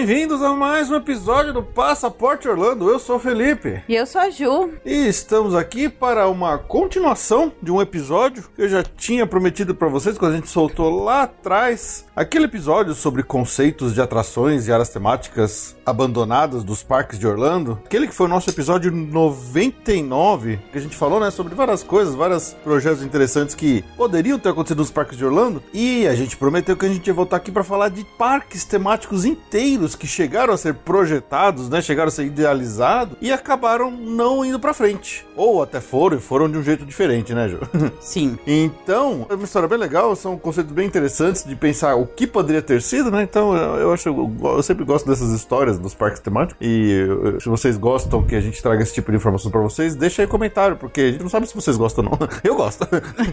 Bem-vindos a mais um episódio do Passaporte Orlando. Eu sou o Felipe. E eu sou a Ju. E estamos aqui para uma continuação de um episódio que eu já tinha prometido para vocês quando a gente soltou lá atrás aquele episódio sobre conceitos de atrações e áreas temáticas abandonadas dos parques de Orlando. Aquele que foi o nosso episódio 99, que a gente falou, né, sobre várias coisas, vários projetos interessantes que poderiam ter acontecido nos parques de Orlando. E a gente prometeu que a gente ia voltar aqui para falar de parques temáticos inteiros que chegaram a ser projetados, né, chegaram a ser idealizados e acabaram não indo para frente. Ou até foram e foram de um jeito diferente, né, Ju? Sim. então, é uma história bem legal, são conceitos bem interessantes de pensar o que poderia ter sido, né? Então, eu, eu acho eu sempre gosto dessas histórias dos parques temáticos. E se vocês gostam que a gente traga esse tipo de informação para vocês, deixa aí comentário, porque a gente não sabe se vocês gostam ou não. Eu gosto.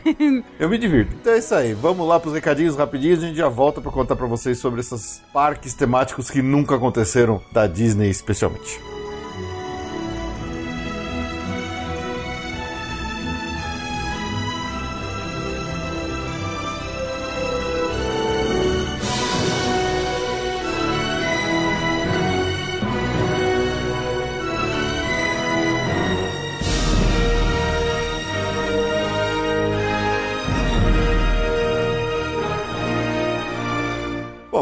eu me divirto. Então é isso aí. Vamos lá pros recadinhos rapidinhos. A gente já volta para contar para vocês sobre esses parques temáticos que nunca aconteceram da Disney, especialmente.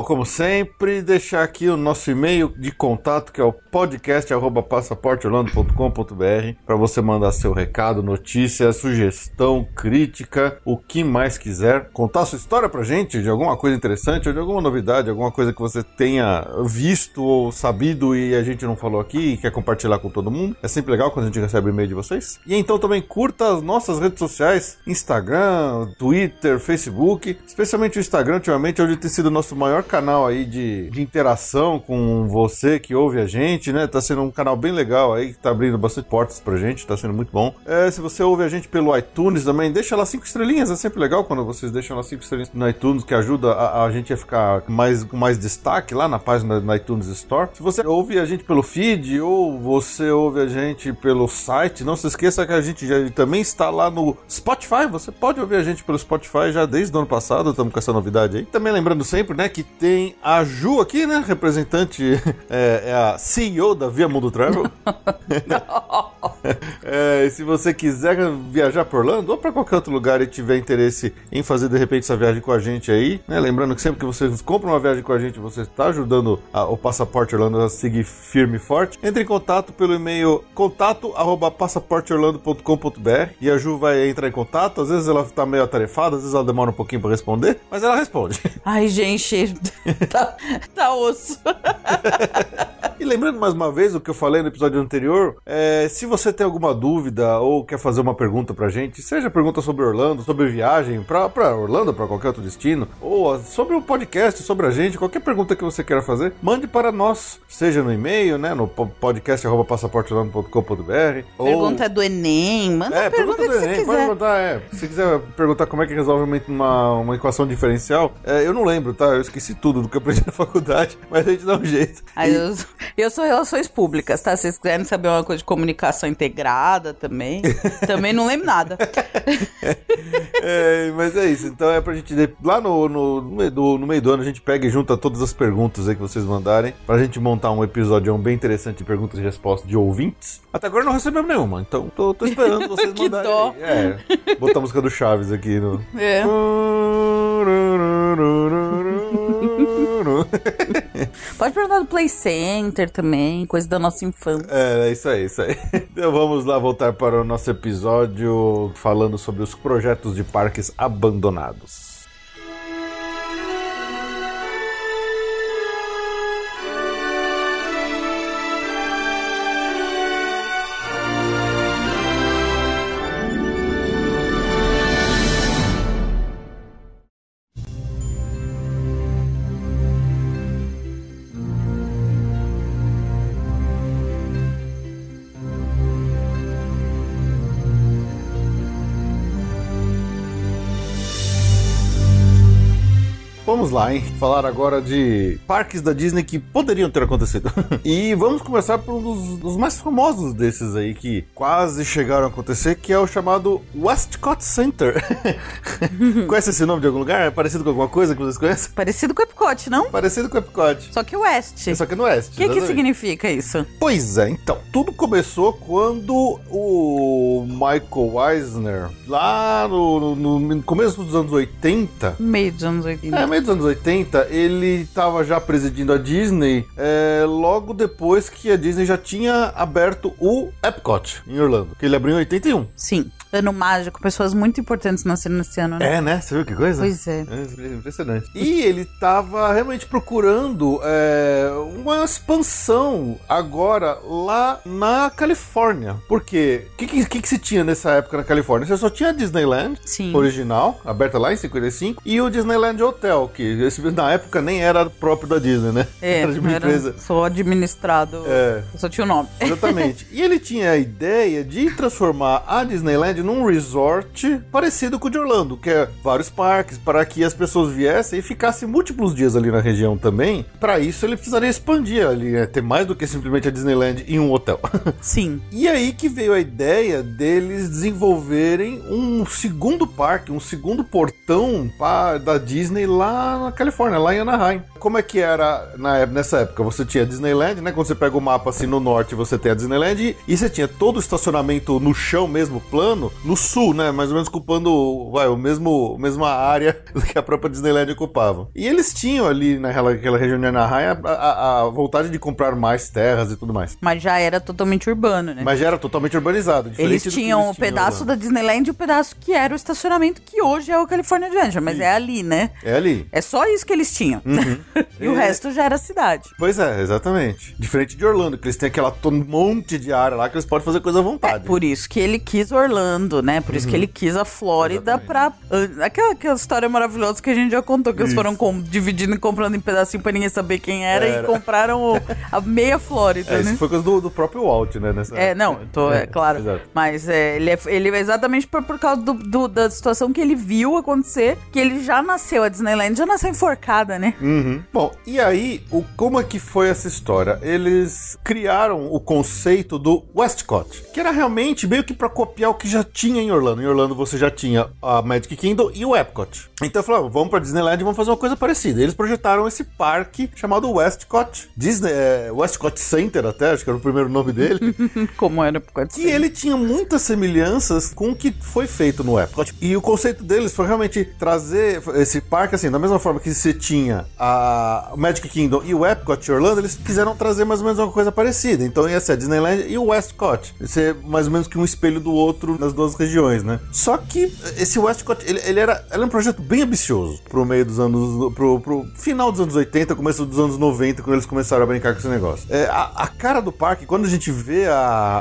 Como sempre, deixar aqui o nosso e-mail de contato, que é o podcast@passaporteorlando.com.br, para você mandar seu recado, notícia, sugestão, crítica, o que mais quiser, contar sua história pra gente de alguma coisa interessante ou de alguma novidade, alguma coisa que você tenha visto ou sabido e a gente não falou aqui e quer compartilhar com todo mundo. É sempre legal quando a gente recebe e-mail de vocês. E então também curta as nossas redes sociais, Instagram, Twitter, Facebook, especialmente o Instagram ultimamente, onde tem sido o nosso maior canal canal aí de, de interação com você que ouve a gente, né? Tá sendo um canal bem legal aí, que tá abrindo bastante portas pra gente, tá sendo muito bom. É, se você ouve a gente pelo iTunes também, deixa lá cinco estrelinhas, é sempre legal quando vocês deixam lá cinco estrelinhas no iTunes, que ajuda a, a gente a ficar mais, com mais destaque lá na página do iTunes Store. Se você ouve a gente pelo feed ou você ouve a gente pelo site, não se esqueça que a gente já também está lá no Spotify. Você pode ouvir a gente pelo Spotify já desde o ano passado, estamos com essa novidade aí. Também lembrando sempre, né, que tem a Ju aqui, né? Representante, é, é a CEO da Via Mundo Travel. é, e se você quiser viajar por Orlando ou para qualquer outro lugar e tiver interesse em fazer de repente essa viagem com a gente aí, né? Lembrando que sempre que você compra uma viagem com a gente, você está ajudando a, o Passaporte Orlando a seguir firme e forte. Entre em contato pelo e-mail contato@passaporteorlando.com.br e a Ju vai entrar em contato. Às vezes ela está meio atarefada, às vezes ela demora um pouquinho para responder, mas ela responde. Ai, gente, tá, tá osso. e lembrando mais uma vez o que eu falei no episódio anterior, é, se você tem alguma dúvida ou quer fazer uma pergunta pra gente, seja pergunta sobre Orlando, sobre viagem pra, pra Orlando, pra qualquer outro destino, ou sobre o podcast, sobre a gente, qualquer pergunta que você queira fazer, mande para nós, seja no e-mail, né, no podcast.passaporteorlando.com.br Pergunta ou... do Enem, manda é, pergunta, pergunta do Enem, pode perguntar, é. Se quiser perguntar como é que resolve uma, uma equação diferencial, é, eu não lembro, tá? Eu esqueci tudo do que eu aprendi na faculdade, mas a gente dá um jeito. Aí e... eu, eu sou relações públicas, tá? Se vocês quiserem saber uma coisa de comunicação integrada também, também não lembro nada. é, mas é isso, então é pra gente. Lá no, no, no, meio do, no meio do ano a gente pega e junta todas as perguntas aí que vocês mandarem, pra gente montar um episódio bem interessante de perguntas e respostas de ouvintes. Até agora não recebemos nenhuma, então tô, tô esperando vocês mandarem. Dó. É, botar a música do Chaves aqui no. É. Pode perguntar do Play Center também, coisa da nossa infância. É, é isso aí, isso aí. Então vamos lá voltar para o nosso episódio falando sobre os projetos de parques abandonados. Vamos lá, hein? Falar agora de parques da Disney que poderiam ter acontecido. e vamos começar por um dos, dos, mais famosos desses aí que quase chegaram a acontecer, que é o chamado Westcott Center. Conhece esse nome de algum lugar? É parecido com alguma coisa que vocês conhecem? Parecido com o Epcot, não? Parecido com o Epcot. Só que o West. Só que no West. O que, que significa isso? Pois é, então. Tudo começou quando o Michael Eisner, lá no, no, no começo dos anos 80. Meio dos anos 80. É, meio dos anos 80, ele estava já presidindo a Disney é, logo depois que a Disney já tinha aberto o Epcot em Orlando, que ele abriu em 81. Sim. Ano mágico, pessoas muito importantes nasceram nesse ano, né? É, né? Você viu que coisa? Pois é. é impressionante. E ele estava realmente procurando é, uma expansão agora lá na Califórnia. Porque o que, que, que, se tinha nessa época na Califórnia? Você só tinha a Disneyland Sim. original, aberta lá em 55, e o Disneyland Hotel, que esse, na época nem era próprio da Disney, né? É, era de uma era empresa. Só administrado. É. Só tinha o nome. Exatamente. e ele tinha a ideia de transformar a Disneyland num resort parecido com o de Orlando, que é vários parques, para que as pessoas viessem e ficassem múltiplos dias ali na região também. Para isso, ele precisaria expandir ali, né? ter mais do que simplesmente a Disneyland em um hotel. Sim. E aí que veio a ideia deles desenvolverem um segundo parque, um segundo portão da Disney lá na Califórnia, lá em Anaheim. Como é que era na, nessa época? Você tinha a Disneyland, né? Quando você pega o mapa assim no norte, você tem a Disneyland e você tinha todo o estacionamento no chão mesmo, plano, no sul, né? Mais ou menos ocupando vai, o mesmo mesma área que a própria Disneyland ocupava. E eles tinham ali naquela, naquela região de Anaheim a, a, a, vontade de comprar mais terras e tudo mais. Mas já era totalmente urbano, né? Mas já era totalmente urbanizado. Eles tinham o um pedaço da Disneyland e o um pedaço que era o estacionamento que hoje é o California Adventure, mas é ali, né? É ali. É só isso que eles tinham. Uhum. e é... o resto já era cidade. Pois é, exatamente. Diferente de Orlando, que eles têm aquela monte de área lá que eles podem fazer coisa à vontade. É por isso que ele quis Orlando, né? Por isso uhum. que ele quis a Flórida pra. Uh, aquela, aquela história maravilhosa que a gente já contou, que isso. eles foram com, dividindo e comprando em pedacinho pra ninguém saber quem era, era. e compraram o, a meia Flórida. É, né? Isso foi coisa do, do próprio Walt, né? Nessa é, não, tô, é, é claro. Exato. Mas é, ele, é, ele é exatamente por, por causa do, do, da situação que ele viu acontecer, que ele já nasceu, a Disneyland já nasceu enforcada, né? Uhum. Bom, e aí, o, como é que foi essa história? Eles criaram o conceito do Westcott, que era realmente meio que para copiar o que já tinha em Orlando. Em Orlando você já tinha a Magic Kingdom e o Epcot. Então falaram, vamos pra Disneyland e vamos fazer uma coisa parecida. Eles projetaram esse parque chamado Westcott, Disney, é, Westcott Center até, acho que era o primeiro nome dele. como era o Epcot E ele tinha muitas semelhanças com o que foi feito no Epcot. E o conceito deles foi realmente trazer esse parque assim, da mesma forma que você tinha a Magic Kingdom e o Epcot Orlando, eles quiseram trazer mais ou menos uma coisa parecida. Então ia ser a Disneyland e o Westcott. Ia ser mais ou menos que um espelho do outro nas duas regiões, né? Só que esse Westcott, ele, ele era, era um projeto bem ambicioso pro meio dos anos, pro, pro final dos anos 80, começo dos anos 90, quando eles começaram a brincar com esse negócio. É, a, a, cara do parque, quando a gente vê a,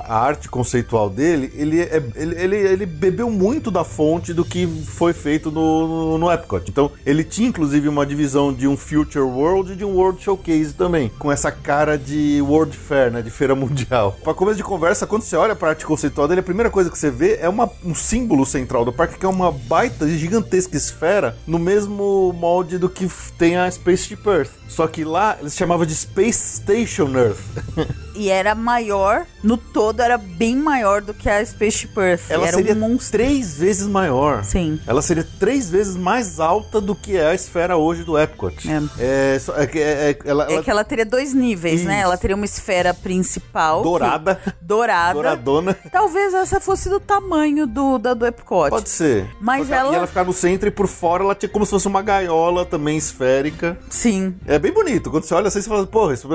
a arte conceitual dele, ele, é, ele, ele, ele, bebeu muito da fonte do que foi feito no, no, no, Epcot. Então, ele tinha inclusive uma divisão de um Future World e de um World Showcase também, com essa cara de World Fair, né, de feira mundial. Para começo de conversa, quando você olha para a arte conceitual dele, a primeira coisa que você vê é uma, um símbolo central do parque, que é uma baita gigantesca esfera no mesmo molde do que tem a Spaceship Earth. Só que lá eles chamavam de Space Station Earth. E era maior, no todo era bem maior do que a Spaceship Earth. Ela era seria um monstro. três vezes maior. Sim. Ela seria três vezes mais alta do que é a esfera hoje do Epcot. É, é que- é- é- ela, É ela- que ela teria dois níveis, né? Isso. Ela teria uma esfera principal. que- dourada, dourada. douradona. Talvez essa fosse do tamanho do, da do Epcot. Pode ser. Mas ela- E ela ficar no centro e por fora ela tinha como se fosse uma gaiola também esférica. Sim, É bem bonito. Quando você olha assim, você fala, porra, isso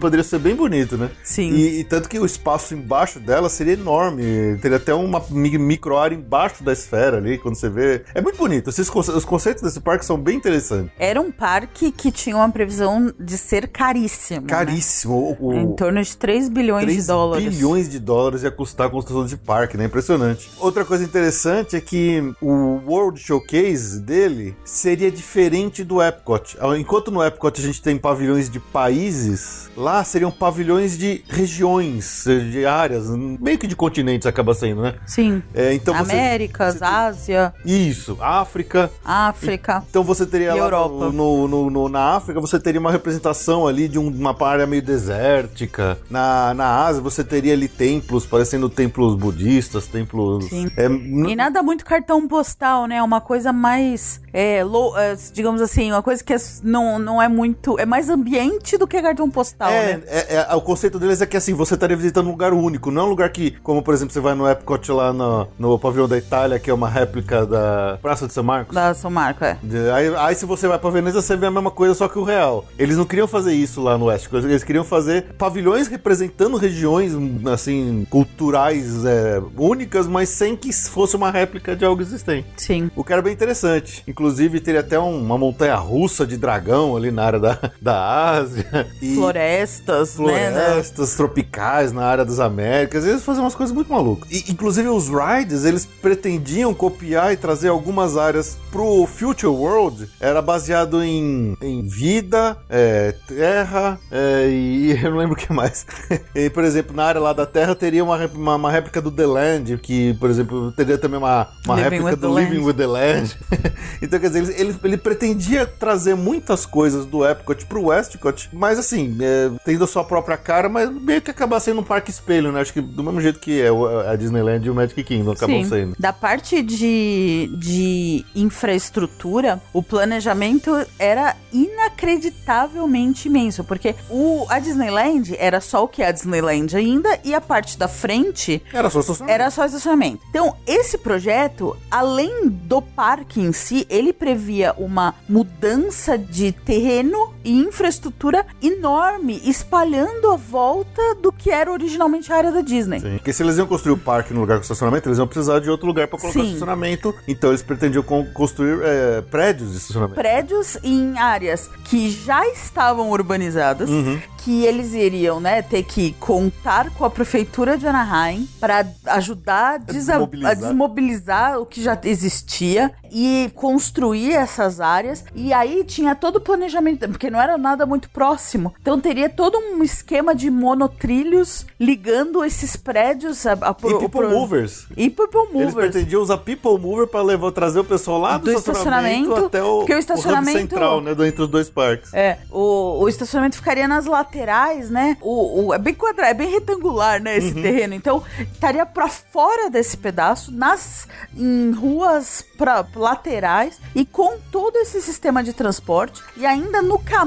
poderia ser bem bonito, né? Sim. E, e tanto que o espaço embaixo dela seria enorme. Teria até uma mi- micro área embaixo da esfera ali, quando você vê. É muito bonito. Esses os conceitos desse parque são bem interessantes. Era um parque que tinha uma previsão de ser caríssimo. né? Caríssimo. O, o- Em torno de 3 bilhões 3 de dólares. bilhões de dólares ia custar a construção de parque, né? Impressionante. Outra coisa interessante é que o World Showcase dele seria diferente do Epcot. Enquanto no Epcot a gente tem pavilhões de países, lá seriam pavilhões de regiões, de áreas, meio que de continentes acaba sendo, né? Sim. É, então Américas, você Ásia, Isso, África, África. então você teria lá Europa. no, no- no- na África, você teria uma representação ali de um- uma área meio desértica. Na, na Ásia, você teria ali templos, parecendo templos budistas, templos. Sim. É, E nada muito cartão postal, né? Uma coisa mais, é, low, é, digamos assim, uma coisa que é- não, não é muito. É mais ambiente do que cartão postal, é, né? é- é- o conceito deles é que assim, você estaria visitando um lugar único, não é um lugar que, como por exemplo, você vai no Epcot lá no, no pavilhão da Itália, que é uma réplica da Praça de São Marcos. Da São Marco, é. Aí, aí se você vai pra Veneza, você vê a mesma coisa, só que o real. Eles não queriam fazer isso lá no Oeste. Eles queriam fazer pavilhões representando regiões, assim, culturais é, únicas, mas sem que fosse uma réplica de algo existente. Sim. O que era bem interessante. Inclusive, teria até um- uma montanha russa de dragão ali na área da, da Ásia. E Florestas, né? florestas tropicais na área das Américas. Eles faziam umas coisas muito malucas. E, inclusive, os rides, eles pretendiam copiar e trazer algumas áreas pro Future World. Era baseado em, em vida, é, terra é, e eu não lembro o que mais. E, por exemplo, na área lá da Terra teria uma, uma, uma réplica do The Land, que, por exemplo, teria também uma, uma Living réplica do Living Land. with the Land. então, quer dizer, ele, ele, ele pretendia trazer muitas coisas do Epcot pro Westcott, mas assim, é, tendo a sua própria cara, mas meio que acabar sendo um parque espelho, né? Acho que do mesmo jeito que é a Disneyland e o Magic Kingdom acabam Sim. sendo. Da parte de, de infraestrutura, o planejamento era inacreditavelmente imenso, porque o, a Disneyland era só o que é a Disneyland ainda, e a parte da frente Era só estacionamento. era só estacionamento. Então, esse projeto, além do parque em si, ele previa uma mudança de terreno e infraestrutura enorme, espalhando a volta do que era originalmente a área da Disney. Sim. Porque se eles iam construir o parque no lugar com estacionamento, eles iam precisar de outro lugar para colocar Sim. estacionamento. Então eles pretendiam con- construir é, prédios de estacionamento. prédios em áreas que já estavam urbanizadas, Uhum. que eles iriam, né, ter que contar com a prefeitura de Anaheim para ajudar a, desa- desmobilizar. a desmobilizar o que já existia e construir essas áreas. E aí tinha todo o planejamento, porque não era nada muito próximo. Então teria todo um esquema de monotrilhos ligando esses prédios a, a E pro- people pro- movers. E people Eles movers. pretendiam usar people mover para levar, trazer o pessoal lá do, Do estacionamento, estacionamento, até o, porque o estacionamento- central, né, entre os dois parques. É, o, o estacionamento ficaria nas laterais, né? O, o- é bem quadrado, é bem retangular, né? Esse terreno. Então, estaria pra fora desse pedaço, nas em ruas pra, laterais e com todo esse sistema de transporte. E ainda no caminho,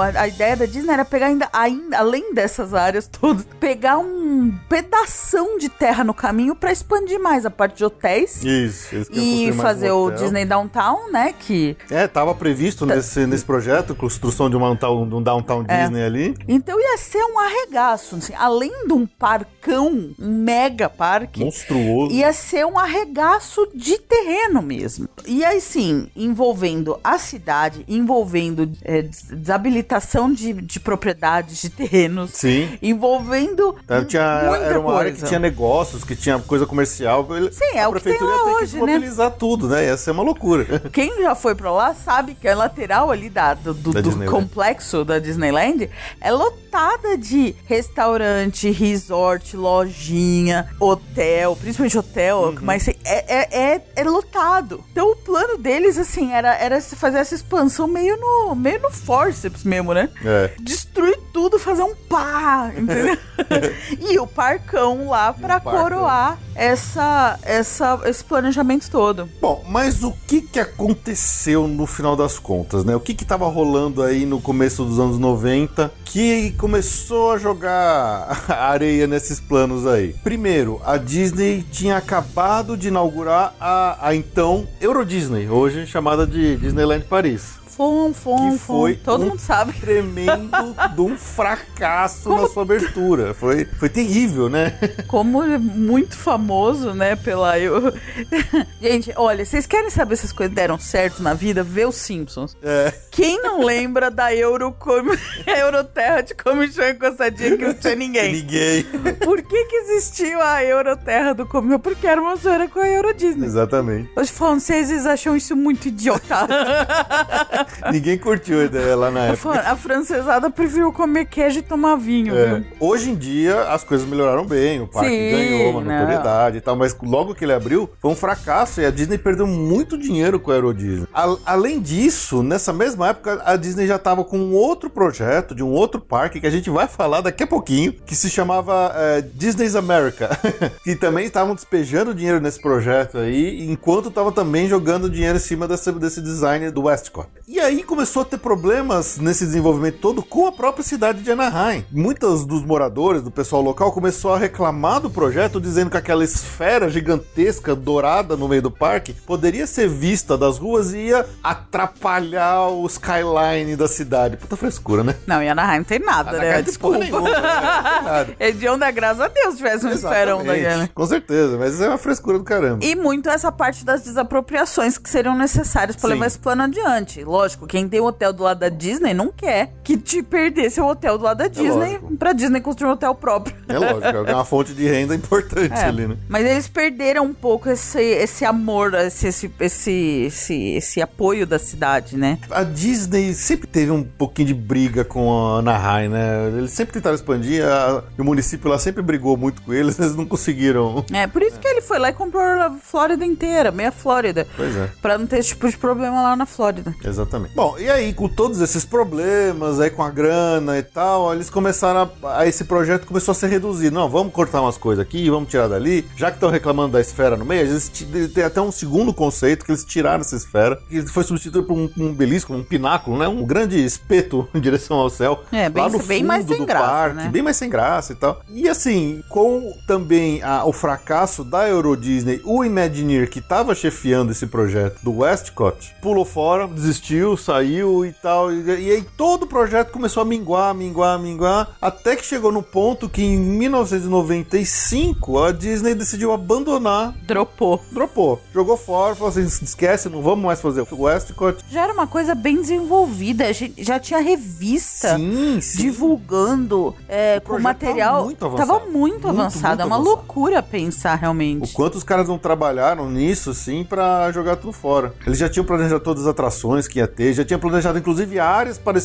a, a ideia da Disney era pegar ainda, ainda, além dessas áreas todas, pegar um pedação de terra no caminho pra expandir mais a parte de hotéis. Isso. queriam E fazer um o. Disney Downtown, né? Que É, tava previsto Tá. nesse, nesse projeto, construção de, uma, de um downtown É. Disney ali. Então ia ser um arregaço, assim, além de um parcão, um mega parque, Monstruoso. ia ser um arregaço de terreno mesmo. E aí sim, envolvendo a cidade, envolvendo é, desabilitação de, de propriedades de terrenos, Sim. envolvendo Então, tinha, era uma área coisa. que tinha negócios, que tinha coisa comercial. Sim, é a o que tem prefeitura lá hoje, que né? mobilizar tudo, né? Ia ser uma loucura. Quem já foi pra lá sabe que a lateral ali da, do, do- Da do complexo da Disneyland é lotada de restaurante, resort, lojinha, hotel, principalmente hotel, Uhum. mas é, é, é, é lotado. Então o plano deles, assim, era, era fazer essa expansão meio no, meio no forceps mesmo, né? É. Destruir tudo fazer um pá, entendeu? e o parcão lá pra parcão. coroar essa, essa, esse planejamento todo. Bom, mas o que que aconteceu no final das contas, né? O que que tava rolando aí no começo dos anos 90 que começou a jogar areia nesses planos aí? Primeiro, a Disney tinha acabado de inaugurar a, a então Euro Disney, hoje chamada de Disneyland Paris. Fom, fom, Que fom. foi Todo um mundo sabe. Tremendo de um fracasso na sua abertura. Foi, foi terrível, né? Como é muito famoso, né, pela eu. Gente, olha, vocês querem saber se as coisas deram certo na vida? Vê os Simpsons. É. Quem não lembra da Eurocom... Euroterra de comichão encostadinha que não tinha ninguém? Ninguém. Por que que existiu a Euroterra do comichão? Porque era uma zoeira com a Euro Disney. Exatamente. Os franceses acham isso muito idiota. Ninguém curtiu a ideia lá na época. a francesada preferiu comer queijo e tomar vinho, É. viu? Hoje em dia as coisas melhoraram bem, o parque Sim, ganhou uma não. notoriedade e tal, mas logo que ele abriu foi um fracasso e a Disney perdeu muito dinheiro com a Euro Disney. A- além disso, nessa mesma época a Disney já estava com um outro projeto de um outro parque que a gente vai falar daqui a pouquinho, que se chamava é, Disney's America, que também estavam despejando dinheiro nesse projeto aí, enquanto estavam também jogando dinheiro em cima desse, desse design do Westcott. E aí começou a ter problemas nesse desenvolvimento todo com a própria cidade de Anaheim. Muitos dos moradores, do pessoal local, começou a reclamar do projeto, dizendo que aquela esfera gigantesca dourada no meio do parque poderia ser vista das ruas e ia atrapalhar o skyline da cidade. Puta frescura, né? Não, e Anaheim não tem nada, né? Anaheim tem Desculpa. porra nenhuma, né? Não tem nada. É de onde, graças a Deus, tivesse um esferão Exatamente, daquele. Com certeza, mas isso é uma frescura do caramba. E muito essa parte das desapropriações que seriam necessárias Sim. levar esse plano adiante. Lógico, quem tem um hotel do lado da Disney não quer que te perdesse o hotel do lado da Disney lógico. pra Disney construir um hotel próprio. É lógico, é uma fonte de renda importante É, ali, né? Mas eles perderam um pouco esse, esse amor, esse, esse, esse, esse, esse apoio da cidade, né? A Disney sempre teve um pouquinho de briga com a Anaheim, né? Eles sempre tentaram expandir, a- e o município lá sempre brigou muito com eles, eles não conseguiram. É, por isso que ele foi lá e comprou a Flórida inteira, meia Flórida. Pois é. Pra não ter esse tipo de problema lá na Flórida. Exatamente. Bom, e aí, com todos esses problemas, aí com a grana e tal, eles começaram a. a esse projeto começou a ser reduzido. Não, vamos cortar umas coisas aqui, vamos tirar dali. Já que estão reclamando da esfera no meio, eles tem até um segundo conceito que eles tiraram essa esfera, que foi substituído por um, um belisco, um pináculo, né? Um grande espeto em direção ao céu. É, bem- lá no bem fundo mais sem do graça, parque, né? bem mais sem graça e tal. E assim, com também a- o fracasso da Euro Disney, o Imagineer, que estava chefiando esse projeto do Westcott, pulou fora, desistiu, saiu e tal. E, e aí todo o projeto começou a minguar, minguar, minguar, até que chegou no ponto que em 1995 a Disney decidiu abandonar. Dropou. Dropou, jogou fora, falou assim: esquece, não vamos mais fazer o Westcott. Já era uma coisa bem desenvolvida, já- já tinha revista. Sim, sim. divulgando é, com material. tava muito avançado. Tava muito, Muito, avançado. muito é uma avançado. loucura pensar O realmente. quanto os caras não trabalharam nisso, assim, pra jogar tudo fora. Eles já tinham planejado todas as atrações que ia ter, já tinham planejado, inclusive, áreas para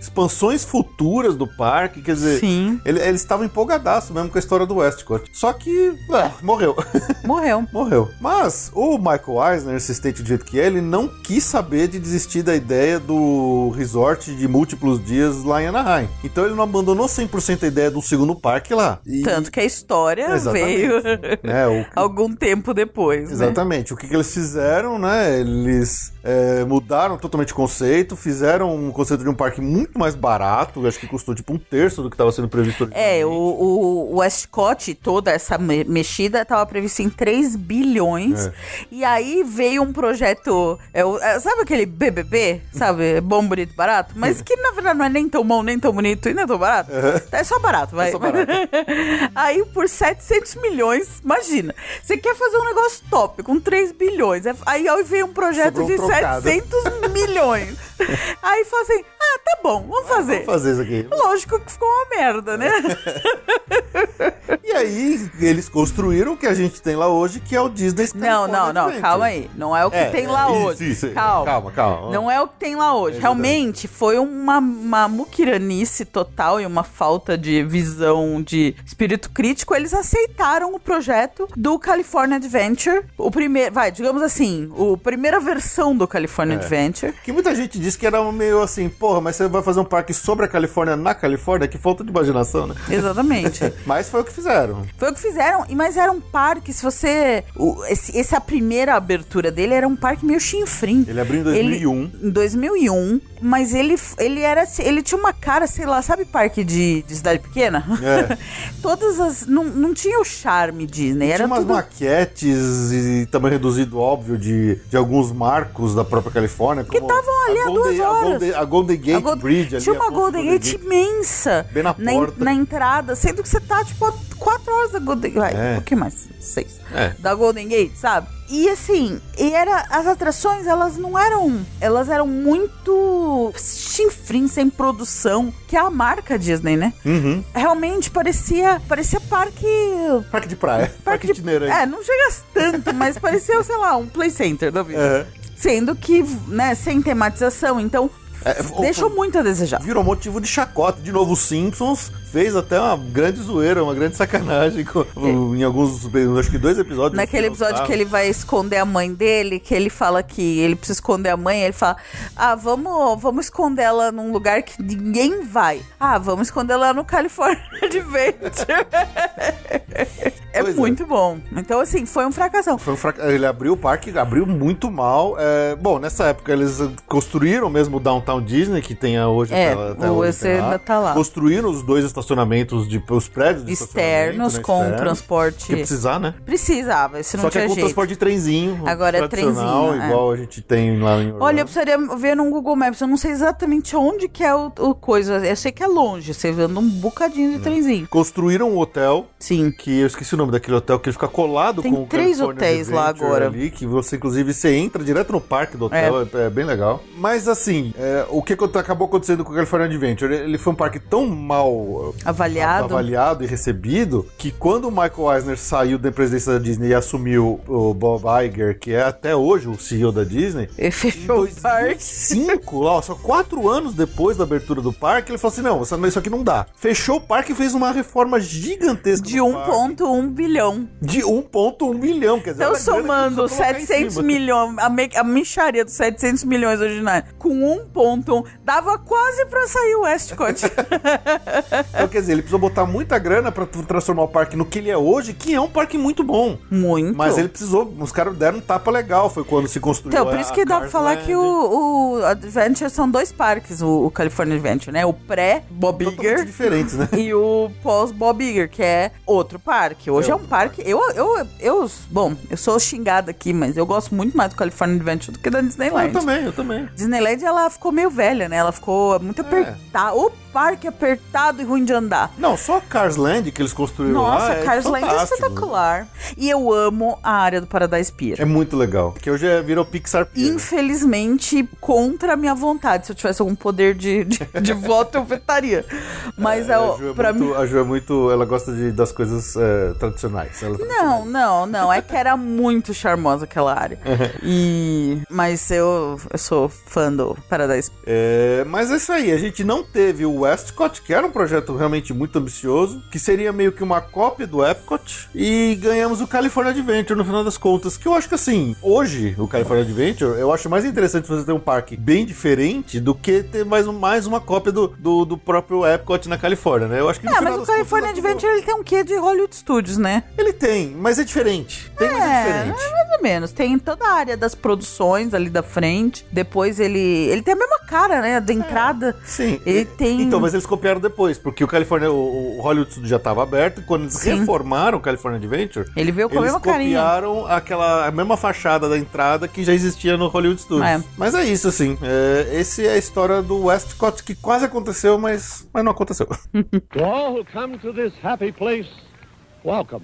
expansões, futuras do parque, quer dizer... Sim, ele- Eles estavam empolgadaços mesmo com a história do Westcott. Só que, é, morreu. morreu. morreu. Mas o Michael Eisner, esse state do jeito que é, ele não quis saber de desistir da ideia do resort de múltiplos dias lá em Anaheim. Então ele não abandonou 100% a ideia do segundo parque lá. E- Tanto que a história Exatamente. veio né, o, algum tempo depois. né? Exatamente. O que, que eles fizeram, né? Eles é, mudaram totalmente o conceito, fizeram um conceito de um parque muito mais barato, acho que custou tipo um terço do que estava sendo previsto É, o, o, o Westcott, toda essa me- mexida, estava prevista em 3 bilhões. É. E aí veio um projeto. é, é, sabe aquele BBB? Sabe? Bom, bonito, barato? Mas que na verdade não é nem tão bom, nem tão bonito e nem tão barato. É só barato, vai. só barato. aí por 700 milhões, imagina. Você quer fazer um negócio top com 3 bilhões. é- Aí, aí veio um projeto Sobrou um de trocado. 700 milhões. milhões. aí fala assim: ah, tá bom, vamos fazer. Vamos fazer isso aqui. Lógico que ficou uma merda, né? E aí, eles construíram o que a gente tem lá hoje, que é o Disney Não, não, não, Adventure. calma aí. Não é o que É, tem lá é, isso, hoje. isso, calma. calma, calma. Não é o que tem lá hoje. É Realmente foi uma, uma muquiranice total e uma falta de visão de espírito crítico. Eles aceitaram o projeto do California Adventure. O primeiro, vai, digamos assim, o primeira versão do California É. Adventure. Que muita gente disse que era meio assim, porra, mas você vai fazer um parque sobre a Califórnia na Califórnia? Que falta de imaginação, né? Exatamente. mas foi o que fizeram. Foi o que fizeram, mas era um parque, se você. o- esse, essa primeira abertura dele era um parque meio chinfrim. Ele abriu em 2001. Em 2001, mas ele, ele era. Ele tinha uma cara, sei lá, sabe parque de, de cidade pequena? É. Todas as. Não, não tinha o charme Disney, era Tinha umas tudo. maquetes e tamanho reduzido, óbvio, de, de alguns marcos da própria Califórnia. Que estavam ali duas a horas. Golden, a Golden Gate A Gold- Bridge ali. Tinha a uma Golden Gate imensa Bem na en- porta. na entrada, sendo que você tá, tipo, a quatro horas da Golden Gate. É. Um pouquinho mais, seis. É. Da Golden Gate, sabe? E assim, e era, as atrações, elas não eram. Elas eram muito chinfrim, sem produção, que é a marca Disney, né? Uhum. Realmente parecia. Parecia parque. Parque de praia. Parque, itinerante. É, não chega tanto, mas parecia, sei lá, um play center da vida. É. Sendo que, né, sem tematização, então. É, deixou muito a desejar. Virou motivo de chacota. De novo, os Simpsons fez até uma grande zoeira, uma grande sacanagem com- em alguns, acho que dois episódios. Naquele episódio que ele vai esconder a mãe dele, que ele fala que ele precisa esconder a mãe, ele fala: Ah, vamos, vamos esconder ela num lugar que ninguém vai. Ah, vamos esconder ela no California Adventure. é Pois é. muito bom. Então, assim, foi um fracassão. Foi um Ele abriu o parque, abriu muito mal. É, Bom, nessa época eles construíram mesmo o Downtown Disney, que tem hoje É, até, até o- hoje ainda tá lá. Construíram os dois estacionamentos, de, os prédios de Externos, né, com externos, transporte. Porque precisar, né? Precisava, se não Só que é tinha com jeito. transporte de trenzinho. Agora é trenzinho, é. igual a gente tem lá em Orlando. Olha, eu precisaria ver num Google Maps. Eu não sei exatamente onde que é o, o coisa. Eu sei que é longe. Você anda um bocadinho Hum. de trenzinho. Construíram um hotel Sim. que eu esqueci o nome daquele hotel, que ele fica colado Tem com o três California hotéis lá Adventure agora. Ali, que você, inclusive, você entra direto no parque do hotel, é, é bem legal. Mas, assim, é, o que acabou acontecendo com o California Adventure? Ele foi um parque tão mal Avaliado. avaliado e recebido, que quando o Michael Eisner saiu da presidência da Disney e assumiu o Bob Iger, que é até hoje o CEO da Disney, Ele fechou o parque. 2005, lá, ó, só quatro anos depois da abertura do parque, ele falou assim: não, isso aqui não dá. Fechou o parque e fez uma reforma gigantesca. De no parque. 1,1 bilhão. De 1,1 bilhão, quer dizer, Então, somando precisou colocar em 700 cima. milhões, a, me, a micharia dos 700 milhões originários, com 1,1, dava quase pra sair o Westcott. Então, quer dizer, ele precisou botar muita grana pra t- transformar o parque no que ele é hoje, que é um parque muito bom. Muito. Mas ele precisou, os caras deram um tapa legal, foi quando se construiu Então, por isso que dá pra falar que o, o Adventure são dois parques, o, o California Adventure, né? O pré-Bob Iger diferentes, né? e o pós-Bob Iger, que é outro parque. Hoje É é, um outro parque. Eu, eu, eu, bom, eu sou xingada aqui, mas eu gosto muito mais do California Adventure do que da Eu Disneyland. também, eu também. Disneyland, ela ficou meio velha, né? Ela ficou muito apertada. O parque apertado e ruim de andar. Não, só Cars Land que eles construíram lá Nossa, é Cars Land é espetacular. E eu amo a área do Paradise Pier. É muito legal, porque hoje é, virou Pixar Pier. né? Infelizmente, contra a minha vontade. Se eu tivesse algum poder de, de, de voto, eu vetaria. Mas É, é, a, Ju é pra muito, mim. a Ju é muito. Ela gosta de, das coisas é, tradicionais. Ela Não, não, não. É que era muito charmosa aquela área. E. Mas eu, eu sou fã do Paradise É, mas é isso aí, a gente não teve o Westcott, que era um projeto realmente muito ambicioso, que seria meio que uma cópia do Epcot, e ganhamos o California Adventure no final das contas, que eu acho que assim, hoje o California Adventure, eu acho mais interessante você ter um parque bem diferente do que ter mais, um- mais uma cópia do, do, do próprio Epcot na Califórnia, né? Eu acho que no É, final mas o California contas, Adventure ele tem um quê de Hollywood Studios, né? Ele tem, mas é diferente. Tem, mas é É, diferente. mais ou menos. Tem toda a área das produções ali da frente. Depois ele. Ele tem a mesma cara, né? Da entrada. Sim. Ele tem- Então, mas eles copiaram depois, porque o California, o, o Hollywood Studios já estava aberto, e quando eles Sim. reformaram o California Adventure, Ele veio com a eles mesma carinha. copiaram aquela a mesma fachada da entrada que já existia no Hollywood Studios. É. Mas é isso, assim. É, esse é a história do Westcott, que quase aconteceu, mas, mas não aconteceu. To all who come to this happy place, welcome.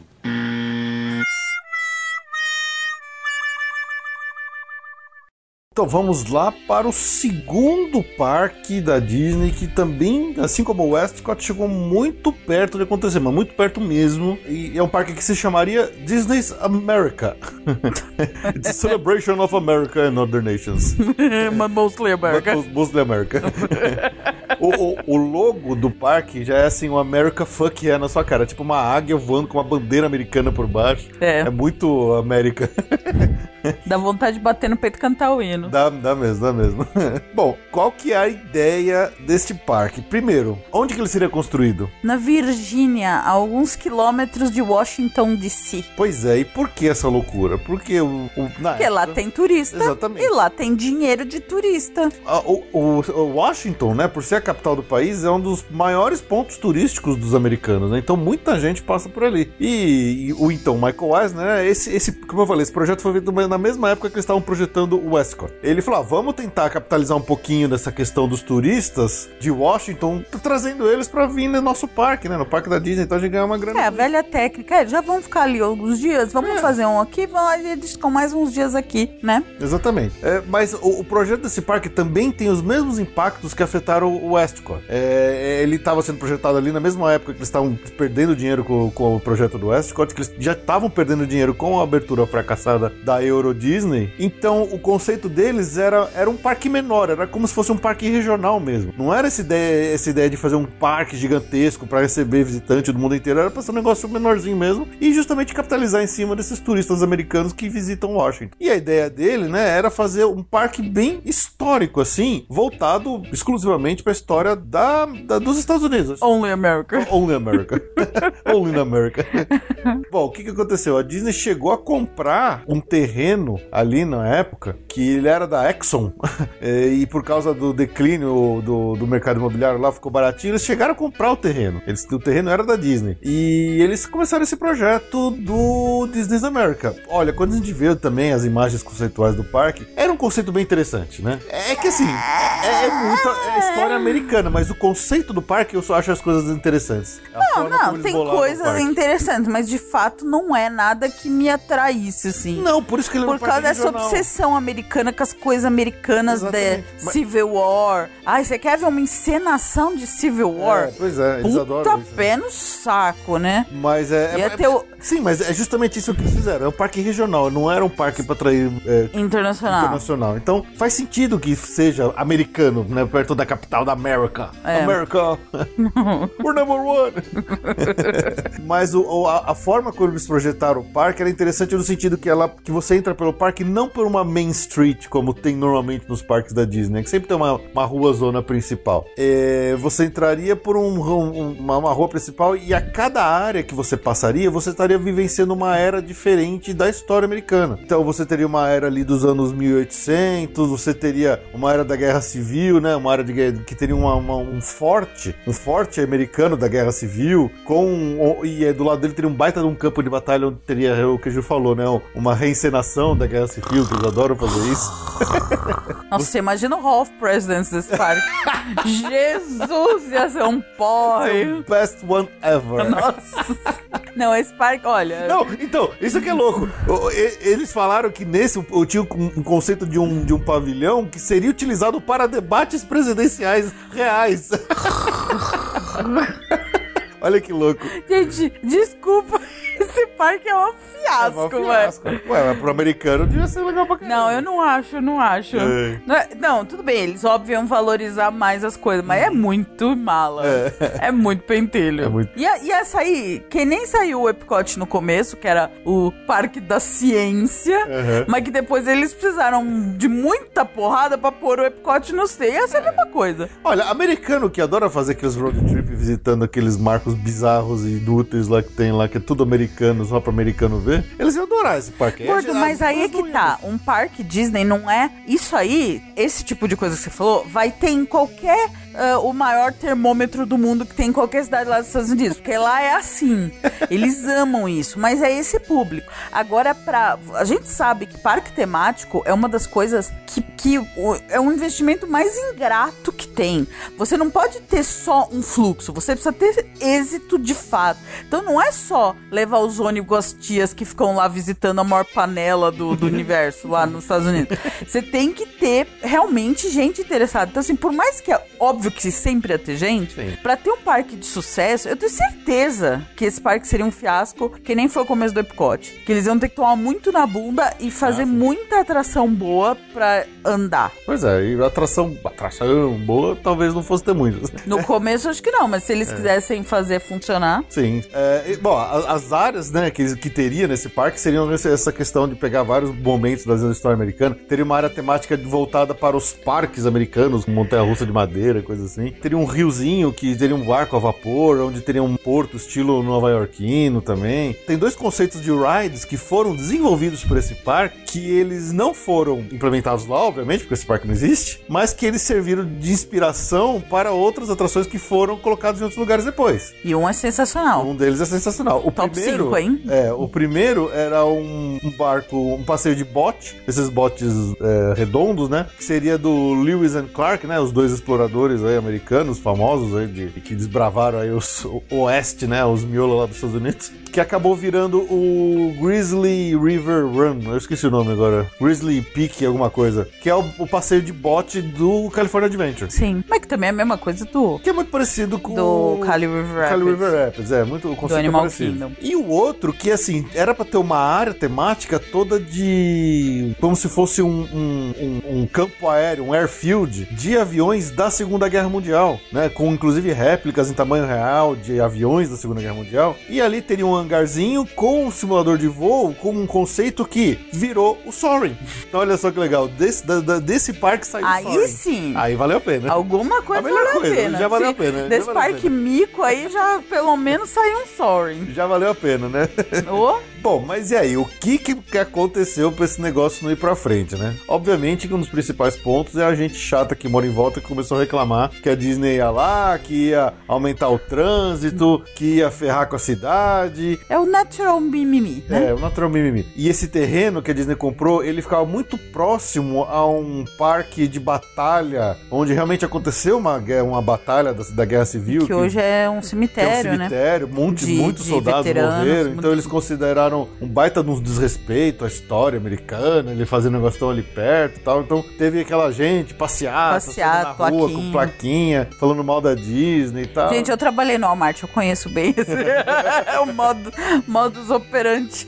Então vamos lá para o segundo parque da Disney, que também, assim como o Westcott, chegou muito perto de acontecer, mas muito perto mesmo. E é um parque que se chamaria Disney's America. The Celebration of America and Other Nations. Mostly America. But mostly America. o, o, o logo do parque já é assim, o America Fuck é na sua cara. Tipo uma águia voando com uma bandeira americana por baixo. É. É muito América. Dá vontade de bater no peito e cantar o hino. Dá, dá mesmo, dá mesmo. Bom, qual que é a ideia deste parque? Primeiro, onde que ele seria construído? Na Virgínia, a alguns quilômetros de Washington, D.C. Pois é, e por que essa loucura? Porque o... o Porque lá época- tem turista. Exatamente. E lá tem dinheiro de turista. a- O, o- o Washington, né, por ser a capital do país, é um dos maiores pontos turísticos dos americanos, né? Então muita gente passa por ali. E, e o então Michael Eisner, né, esse, esse, como eu falei, esse projeto foi feito na mesma época que eles estavam projetando o Westcott. Ele falou: ah, vamos tentar capitalizar um pouquinho dessa questão dos turistas de Washington, t- trazendo eles pra vir no nosso parque, né? No parque da Disney, então a gente ganhar uma grana. É, a velha técnica. É, já vamos ficar ali alguns dias, vamos fazer um aqui, vamos, eles ficam mais uns dias aqui, né? Exatamente. É, mas o, o projeto desse parque também tem os mesmos impactos que afetaram o Westcott. É, ele estava sendo projetado ali na mesma época que eles estavam perdendo dinheiro com, com o projeto do Westcott, que eles já estavam perdendo dinheiro com a abertura fracassada da Euro Disney. Então o conceito deles era, era um parque menor, era como se fosse um parque regional mesmo. Não era essa ideia, essa ideia de fazer um parque gigantesco para receber visitante do mundo inteiro, era para ser um negócio menorzinho mesmo e justamente capitalizar em cima desses turistas americanos que visitam Washington. E a ideia dele, né, era fazer um parque bem histórico assim, voltado exclusivamente para história da, da- dos Estados Unidos. Only America. Only America. Only in America. Bom, o que, que aconteceu? A Disney chegou a comprar um terreno ali na época que ele era da Exxon e por causa do declínio do, do mercado imobiliário lá ficou baratinho. Eles chegaram a comprar o terreno. Eles, o terreno era da Disney e eles começaram esse projeto do Disney's America. Olha, quando a gente vê também as imagens conceituais do parque, era um conceito bem interessante, né? É que assim, é, é muita é história americana, mas o conceito do parque eu só acho as coisas interessantes. A Não, não, tem coisas interessantes, mas de fato não é nada que me atraísse, assim. Não, por isso que ele Por era um parque causa dessa regional. obsessão americana com as coisas americanas de. Mas- Civil War. Ai, você quer ver uma encenação de Civil War? É, pois é, eles Puta adoram isso. pé no saco, né? Mas é, é- o- Sim, mas é justamente isso que eles fizeram. É um parque regional, não era um parque pra atrair é, Internacional. internacional. Então faz sentido que seja americano, né? Perto da capital da América. É. America! We're number one! Mas o- a, a forma como eles projetaram o parque era interessante no sentido que, ela, que você entra pelo parque não por uma main street, como tem normalmente nos parques da Disney, que sempre tem uma, uma rua zona principal. É, você entraria por um- um- uma, uma rua principal e a cada área que você passaria, você estaria vivenciando uma era diferente da história americana. Então você teria uma era ali dos anos 1800, você teria uma era da Guerra Civil, né? Uma área de guerra que teria uma- uma- um forte, um forte americano da Guerra Civil, com e é, do lado dele teria um baita de um campo de batalha onde teria o que a Ju falou, né? Uma reencenação da Guerra Civil, que eles adoram fazer isso. Nossa, você imagina o Hall of Presidents desse parque. Jesus, ia ser um porre. Best one ever. Nossa. Não, esse parque, olha. Não, então, isso que é louco. O- e- Eles falaram que nesse o- o- tinha um conceito de um, de um pavilhão que seria utilizado para debates presidenciais reais. Olha que louco. Gente, desculpa. Esse parque é um fiasco, É um fiasco. Ué, mas pro americano devia ser legal pra caramba. Não, eu não acho, eu não acho. É. Não, é- não, tudo bem, eles óbvio iam valorizar mais as coisas, mas é muito mala. É, muito pentelho. É muito. Ia, ia sair, que nem saiu o Epcot no começo, que era o Parque da Ciência, Uhum. mas que depois eles precisaram de muita porrada pra pôr o Epcot no C. Ia ser a mesma coisa. Olha, americano que adora fazer aqueles road trip visitando aqueles marcos bizarros e inúteis lá que tem lá, que é tudo americano, só pra americano ver, eles iam adorar esse parque. Gordo, Aí, mas aí é que tá. Um parque Disney não é. Isso aí, esse tipo de coisa que você falou, vai ter em qualquer. Ah, o maior termômetro do mundo que tem em qualquer cidade lá dos Estados Unidos. Porque lá é assim. Eles amam isso, mas é esse público. Agora, pra. A gente sabe que parque temático é uma das coisas que, que é um investimento mais ingrato que tem. Você não pode ter só um fluxo, você precisa ter êxito de fato. Então não é só levar os ônibus as tias que ficam lá visitando a maior panela do, do universo lá nos Estados Unidos. Você tem que ter realmente gente interessada. Então, assim, por mais que é óbvio que sempre ia ter gente, pra ter um parque de sucesso, eu tenho certeza que esse parque seria um fiasco, que nem foi o começo do Epcot. Que eles iam ter que tomar muito na bunda e fazer Ah, muita atração boa pra andar. Pois é, e atração, atração boa talvez não fosse ter muitas. No começo, acho que não, mas se eles É. quisessem fazer funcionar. Sim. É, e, bom, as áreas né, que, que teria nesse parque seriam essa questão de pegar vários momentos da história americana. Teria uma área temática voltada para os parques americanos, com montanha-russa de madeira, coisa assim. Teria um riozinho que teria um barco a vapor, onde teria um porto estilo nova-iorquino também. Tem dois conceitos de rides que foram desenvolvidos por esse parque, que eles não foram implementados lá, obviamente, porque esse parque não existe, mas que eles serviram de inspiração para outras atrações que foram colocadas em outros lugares depois. E um é sensacional. Um deles é sensacional. O Top primeiro, hein? É, o primeiro era um, um barco, um passeio de bote, esses botes é, redondos, né? Que seria do Lewis and Clark, né? Os dois exploradores aí americanos famosos aí de, que desbravaram aí os, o oeste, né? Os miolos lá dos Estados Unidos. Que acabou virando o Grizzly River Run. Eu esqueci o nome agora. Grizzly Peak, alguma coisa. Que é o, o passeio de bote do California Adventure. Sim. Mas que também é a mesma coisa do, Que é muito parecido com do o... Cali River Cali Rapids. River Rapids, é, muito o conceito é Animal parecido. Kingdom. E o outro, que assim, era pra ter uma área temática toda de. como se fosse um, um, um- um campo aéreo, um airfield, de aviões da Segunda Guerra Mundial, né? Com inclusive réplicas em tamanho real de aviões da Segunda Guerra Mundial. E ali teria um hangarzinho com um simulador de voo, com um conceito que virou o Soaring. Então olha só que legal, desse, da- da- desse parque saiu o Aí Soaring. sim. Aí valeu a pena. Alguma coisa valeu coisa, a pena. já valeu Sim, a pena, Desse parque mico aí já pelo menos saiu um sorry. Já valeu a pena, né? Ô, Bom, mas e aí, o que que que aconteceu pra esse negócio não ir pra frente, né? Obviamente que um dos principais pontos é a gente chata que mora em volta que começou a reclamar que a Disney ia lá, que ia aumentar o trânsito, que ia ferrar com a cidade. é o natural mimimi, né? É, o natural mimimi. E esse terreno que a Disney comprou, ele ficava muito próximo a um parque de batalha, onde realmente aconteceu uma, guerra- uma batalha da, da Guerra Civil. que hoje é um que é um cemitério, né? cemitério, muitos, De- muitos de soldados morreram, muitos- então eles consideraram um baita de um desrespeito à história americana, ele fazendo um negócio tão ali perto e tal, então teve aquela gente passear, Passear, na rua com plaquinha. plaquinha, falando mal da Disney e tal. Gente, eu trabalhei no Walmart, eu conheço bem esse. é o modo, modus operandi.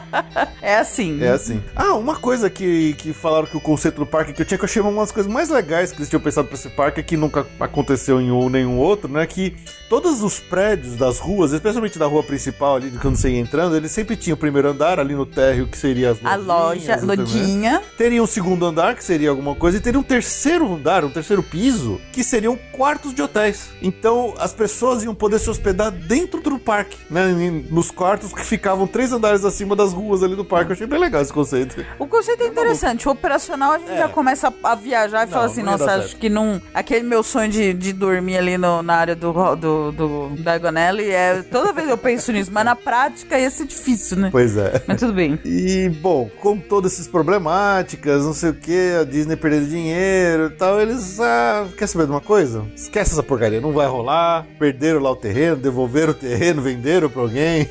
é assim. É assim. Ah, uma coisa que, que falaram que o conceito do parque que eu tinha que eu achei uma das coisas mais legais que eles tinham pensado pra esse parque que nunca aconteceu em um nenhum outro, né? Que todos os prédios das ruas, especialmente da rua principal ali, quando você ia entrando, eles sempre tinham o primeiro andar ali no térreo, que seria as A loja, lojinha. Teria um segundo andar, que seria alguma coisa, e teria um terceiro andar, um terceiro piso, que seriam quartos de hotéis. Então as pessoas iam poder se hospedar dentro do parque, né? Nos quartos que ficavam três andares acima das ruas ali do parque. Eu achei bem legal esse conceito. O conceito é interessante. O operacional a gente É. já começa a viajar e Não, fala assim: nossa, acho que não. Aquele meu sonho de, de dormir ali no- na área do, do, do Diagonelli é. Toda vez eu penso nisso, mas na prática ia ser difícil, né? Pois é. Mas tudo bem. E, bom, com todas essas problemáticas, não sei o que, a Disney perdendo dinheiro e tal, eles, ah, quer saber de uma coisa? Esquece essa porcaria, não vai rolar, perderam lá o terreno, devolveram o terreno, venderam pra alguém,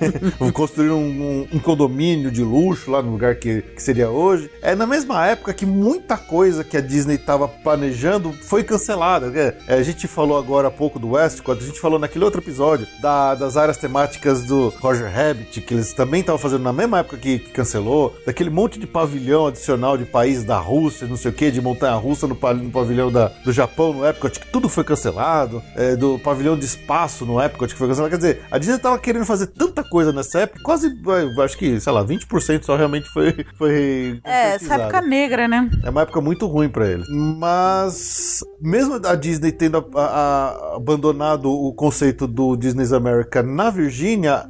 construíram um, um- um condomínio de luxo lá no lugar que, que seria hoje. É na mesma época que muita coisa que a Disney tava planejando foi cancelada. a gente falou agora há pouco do Westcott, a gente falou naquele outro episódio da- das áreas temáticas do Roger Rabbit, que eles também estavam fazendo na mesma época que, que cancelou, daquele monte de pavilhão adicional de países da Rússia, não sei o que, de montanha-russa no, no pavilhão da- do Japão no Epcot, que tudo foi cancelado, é, do pavilhão de espaço no Epcot que foi cancelado. Quer dizer, a Disney tava querendo fazer tanta coisa nessa época, quase, acho que, sei lá, 20% só realmente foi. foi É, essa época negra, né? É uma época muito ruim pra ele. Mas, mesmo a Disney tendo a- a- abandonado o conceito do Disney's America na Virgínia,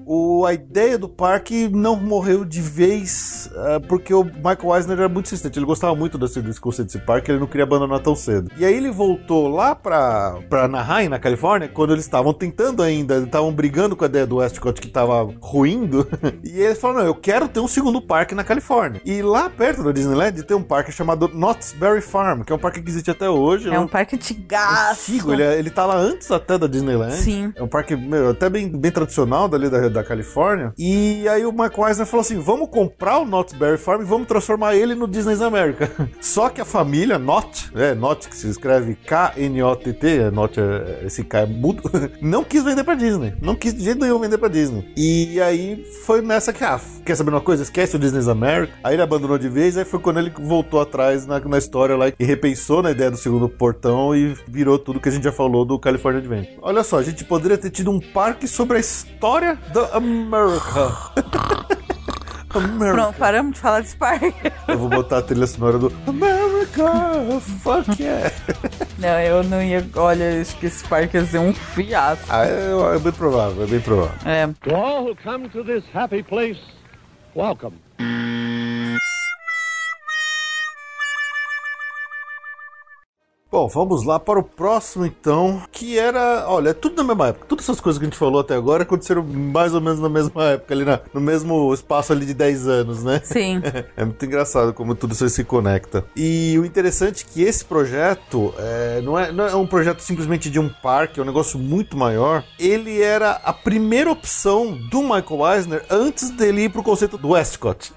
a ideia do parque não morreu de vez, eh, porque o Michael Eisner era muito insistente. Ele gostava muito desse, desse conceito desse parque, ele não queria abandonar tão cedo. E aí ele voltou lá pra, pra Anaheim, na Califórnia, quando eles estavam tentando ainda, estavam brigando com a ideia do Westcott que tava ruindo. e ele falou: não, eu quero ter um segundo parque na Califórnia. E lá perto da Disneyland tem um parque chamado Knott's Berry Farm, que é um parque que existe até hoje. É um parque antigaço. antigo, ele, é- ele tá lá antes até da Disneyland. Sim. É um parque meu, até bem, bem tradicional dali da, da Califórnia. E aí o Mike Eisner falou assim: vamos comprar o Knott's Berry Farm e vamos transformar ele no Disney's America. Só que a família Knott, é, Knott que se escreve K-N-O-T-T, é, Knott, é, esse K é mudo, não quis vender pra Disney. Não quis de jeito nenhum vender pra Disney. E aí foi nessa que, ah, quer saber uma coisa? Esquece o Disney's America. Aí ele abandonou de vez, aí foi quando ele voltou atrás na, na história lá e repensou na ideia do segundo portão e virou tudo que a gente já falou do California Adventure. Olha só, a gente poderia ter tido um parque sobre a história da América. America. Pronto, paramos de falar desse parque. Eu vou botar a trilha sonora do America, fuck yeah. Não, eu não ia. Olha, acho que esse parque ia ser um fiasco. Ah, é, é bem provável, é bem provável. É. To all who come to this happy place, welcome. Bom, vamos lá para o próximo então, que era, olha, é tudo na mesma época. Todas essas coisas que a gente falou até agora aconteceram mais ou menos na mesma época, ali na- no mesmo espaço ali de 10 anos, né? Sim. É muito engraçado como tudo isso se conecta. E o interessante é que esse projeto é, não, é, não é um projeto simplesmente de um parque, é um negócio muito maior. Ele era a primeira opção do Michael Eisner antes dele ir pro conceito do Westcott.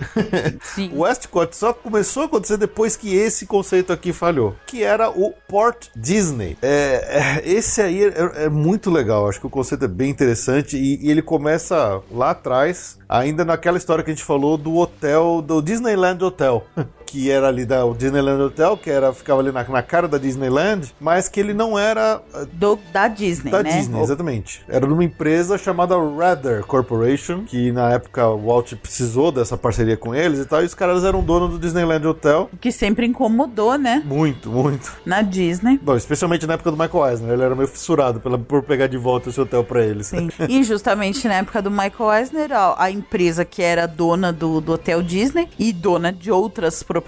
Sim. o Westcott só começou a acontecer depois que esse conceito aqui falhou, que era o Port Disney. É, é, esse aí é, é muito legal, acho que o conceito é bem interessante e, e ele começa lá atrás, ainda naquela história que a gente falou do hotel, do Disneyland Hotel. Que era ali da o Disneyland Hotel, que era, ficava ali na, na cara da Disneyland, mas que ele não era eh, Do, da Disney, da né? Disney, exatamente. Era de uma empresa chamada Rather Corporation, que na época o Walt precisou dessa parceria com eles e tal, e os caras eram donos do Disneyland Hotel. Que sempre incomodou, né? Muito, muito. Na Disney. Bom, especialmente na época do Michael Eisner, ele era meio fissurado pela, por pegar de volta esse hotel pra eles. Sim. E justamente na época do Michael Eisner, a, a empresa que era dona do, do Hotel Disney e dona de outras propriedades,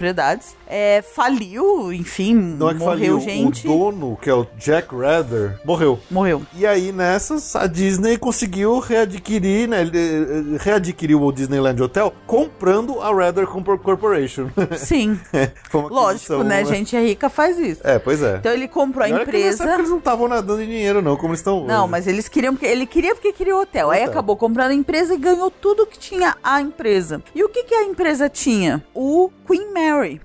é, faliu, enfim, Não é que morreu faliu, gente. o dono, que é o Jack Rather, morreu. Morreu. E aí, nessas, a Disney conseguiu readquirir, né? Readquiriu o Disneyland Hotel comprando a Rather Corp- Corporation. Sim. Uma Lógico, aquisição, né? Gente é rica, faz isso. É, pois é. Então ele comprou a empresa. eles não estavam nadando em dinheiro, não, como eles estão Não, hoje. mas eles queriam ele queria porque queria o hotel. Aí Hotel. acabou comprando a empresa e ganhou tudo que tinha a empresa. E o que que a empresa tinha? O Queen Mary,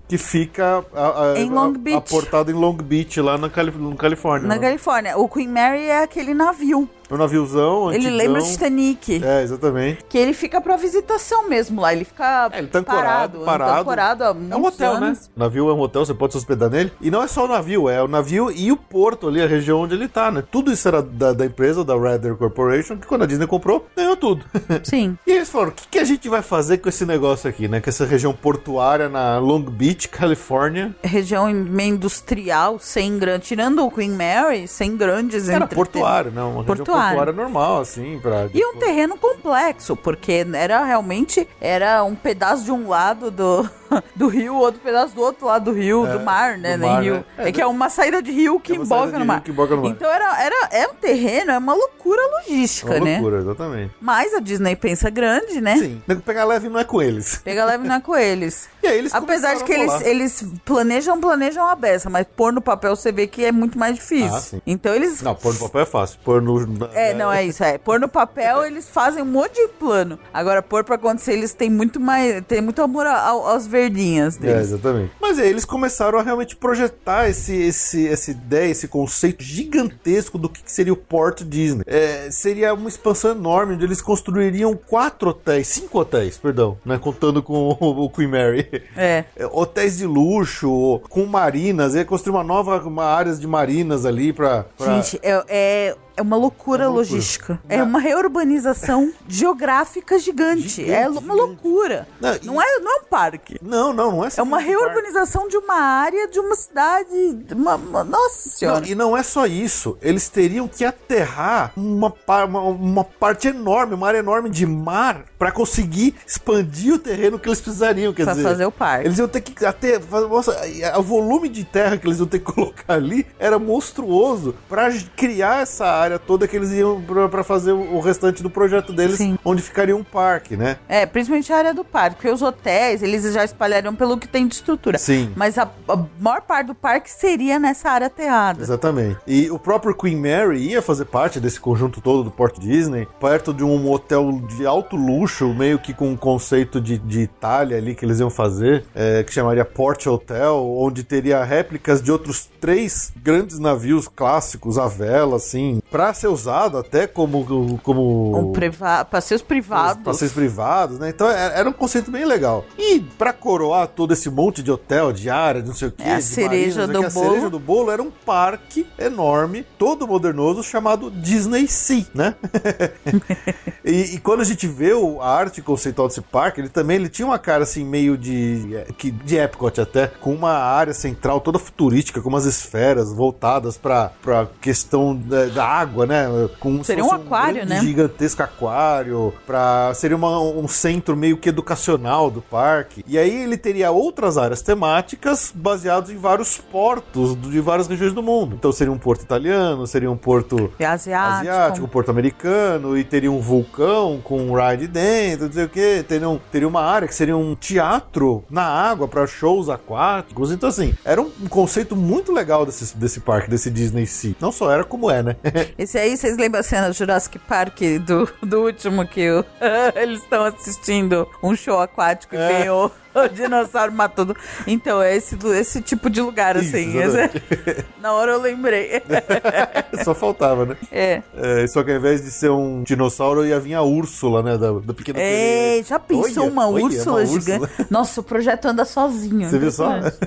Que fica a, a- Em Long a- Beach. aportado em Long Beach, lá na Calif Califórnia. na né? Califórnia. O Queen Mary é aquele navio. É um naviozão, Ele antigão. lembra o Titanic. É, exatamente. Que ele fica pra visitação mesmo lá. Ele fica É, ele tá parado. ancorado, parado. ancorado há É um hotel, anos. né? O navio é um hotel, você pode se hospedar nele. E não é só o navio, é o navio e o porto ali, a região onde ele tá, né? Tudo isso era da, da empresa, da Rather Corporation, que quando a Disney comprou, ganhou tudo. Sim. E eles falaram: o que, que a gente vai fazer com esse negócio aqui, né? Com essa região portuária na Long Beach, Califórnia. Região meio industrial, sem grande. Tirando o Queen Mary, sem grandes Era portuário, não? Uma Portuário. portuária normal, assim, pra. E um terreno complexo, porque era realmente era um pedaço de um lado do, do rio, outro pedaço do outro lado do rio, É, do mar, né? do mar, rio. né? É, É, que é uma saída de rio que É emboca no mar. que emboca no mar. Então era, era, é um terreno, é uma loucura logística, Uma né? loucura, exatamente. Mas a Disney pensa grande, né? Sim. Pegar leve não é com eles. Pega leve não é com eles. E aí eles Apesar de que eles, eles planejam, planejam a beça, mas pôr no papel você vê que é muito mais difícil. Ah, sim. Então eles. Não, pôr no papel é fácil. Pôr no. É, não é isso, é. Pôr no papel, eles fazem um monte de plano. Agora, pôr pra acontecer, eles têm muito mais. Tem muito amor ao- aos verdinhas É, deles. exatamente. Mas aí eles começaram a realmente projetar esse, esse, essa ideia, esse conceito gigantesco do que que seria o Port Disney. É, seria uma expansão enorme, onde eles construiriam quatro hotéis, cinco hotéis, perdão, né? Contando com o, o Queen Mary. É. É, Hotéis de luxo, com marinas, ia construir uma nova uma áreas de marinas ali pra. pra- Gente, é, é, é uma loucura É uma loucura. logística. É uma reurbanização geográfica gigante. Gigante, é uma loucura. Não, e- Não, é, não é um parque. Não, não, não é É uma um reurbanização de uma área, de uma cidade. de Uma, uma- nossa senhora. Não, e não é só isso. Eles teriam que aterrar uma, uma, uma parte enorme, uma área enorme de mar pra conseguir expandir o terreno que eles precisariam. Quer Pra dizer, fazer o parque. Eles iam ter que até. Nossa, o volume de terra que eles iam ter que colocar ali era monstruoso pra criar essa área área toda que eles iam pra fazer o o restante do projeto deles, Sim. onde ficaria um parque, né? É, principalmente a área do parque, porque os hotéis, eles já espalhariam pelo que tem de estrutura. Sim. Mas a, a maior parte do parque seria nessa área aterrada. Exatamente. E o próprio Queen Mary ia fazer parte desse conjunto todo do Port Disney, perto de um hotel de alto luxo, meio que com um conceito de, de Itália ali que eles iam fazer, é, que chamaria Port Hotel, onde teria réplicas de outros três grandes navios clássicos à vela, assim, pra ser usado até como. como Um priva passeios privados. Passeios privados, né? Então era era um conceito bem legal. E pra coroar todo esse monte de hotel, de área, de não sei o quê, É a de cereja marina, não sei o do quê, a bolo. cereja do bolo era um parque enorme, todo modernoso, chamado Disney Sea, né? e, e quando a gente vê o- a arte conceitual desse parque, ele também ele tinha uma cara assim meio de é, que de Epcot até, com uma área central toda futurística, com umas esferas voltadas pra para questão da, da água, né? Com Seria se um aquário, grande, né? gigantesco aquário, para seria uma- um centro meio que educacional do parque. E aí ele teria outras áreas temáticas baseadas em vários portos de várias regiões do mundo. Então seria um porto italiano, seria um porto E asiático. asiático, um porto americano, e teria um vulcão com um ride dentro, não sei o que. Teria, um- teria uma área que seria um teatro na água para shows aquáticos. Então, assim, era um, um conceito muito legal desse, desse parque, desse Disney Sea. Não só era como é, né? Esse aí, vocês lembram a cena do Jurassic Park do, do último que o- eles estão assistindo um show aquático e É. vem o, o dinossauro matando. Então, é esse, esse tipo de lugar, Isso, assim. Esse- na hora eu lembrei. só faltava, né? é. É, só que ao invés de ser um dinossauro, ia vir a Úrsula, né? Da, da pequena É, já pensou Olha, uma olha, Úrsula uma gigante? Nossa, o projeto anda sozinho. Você viu só? impressionante.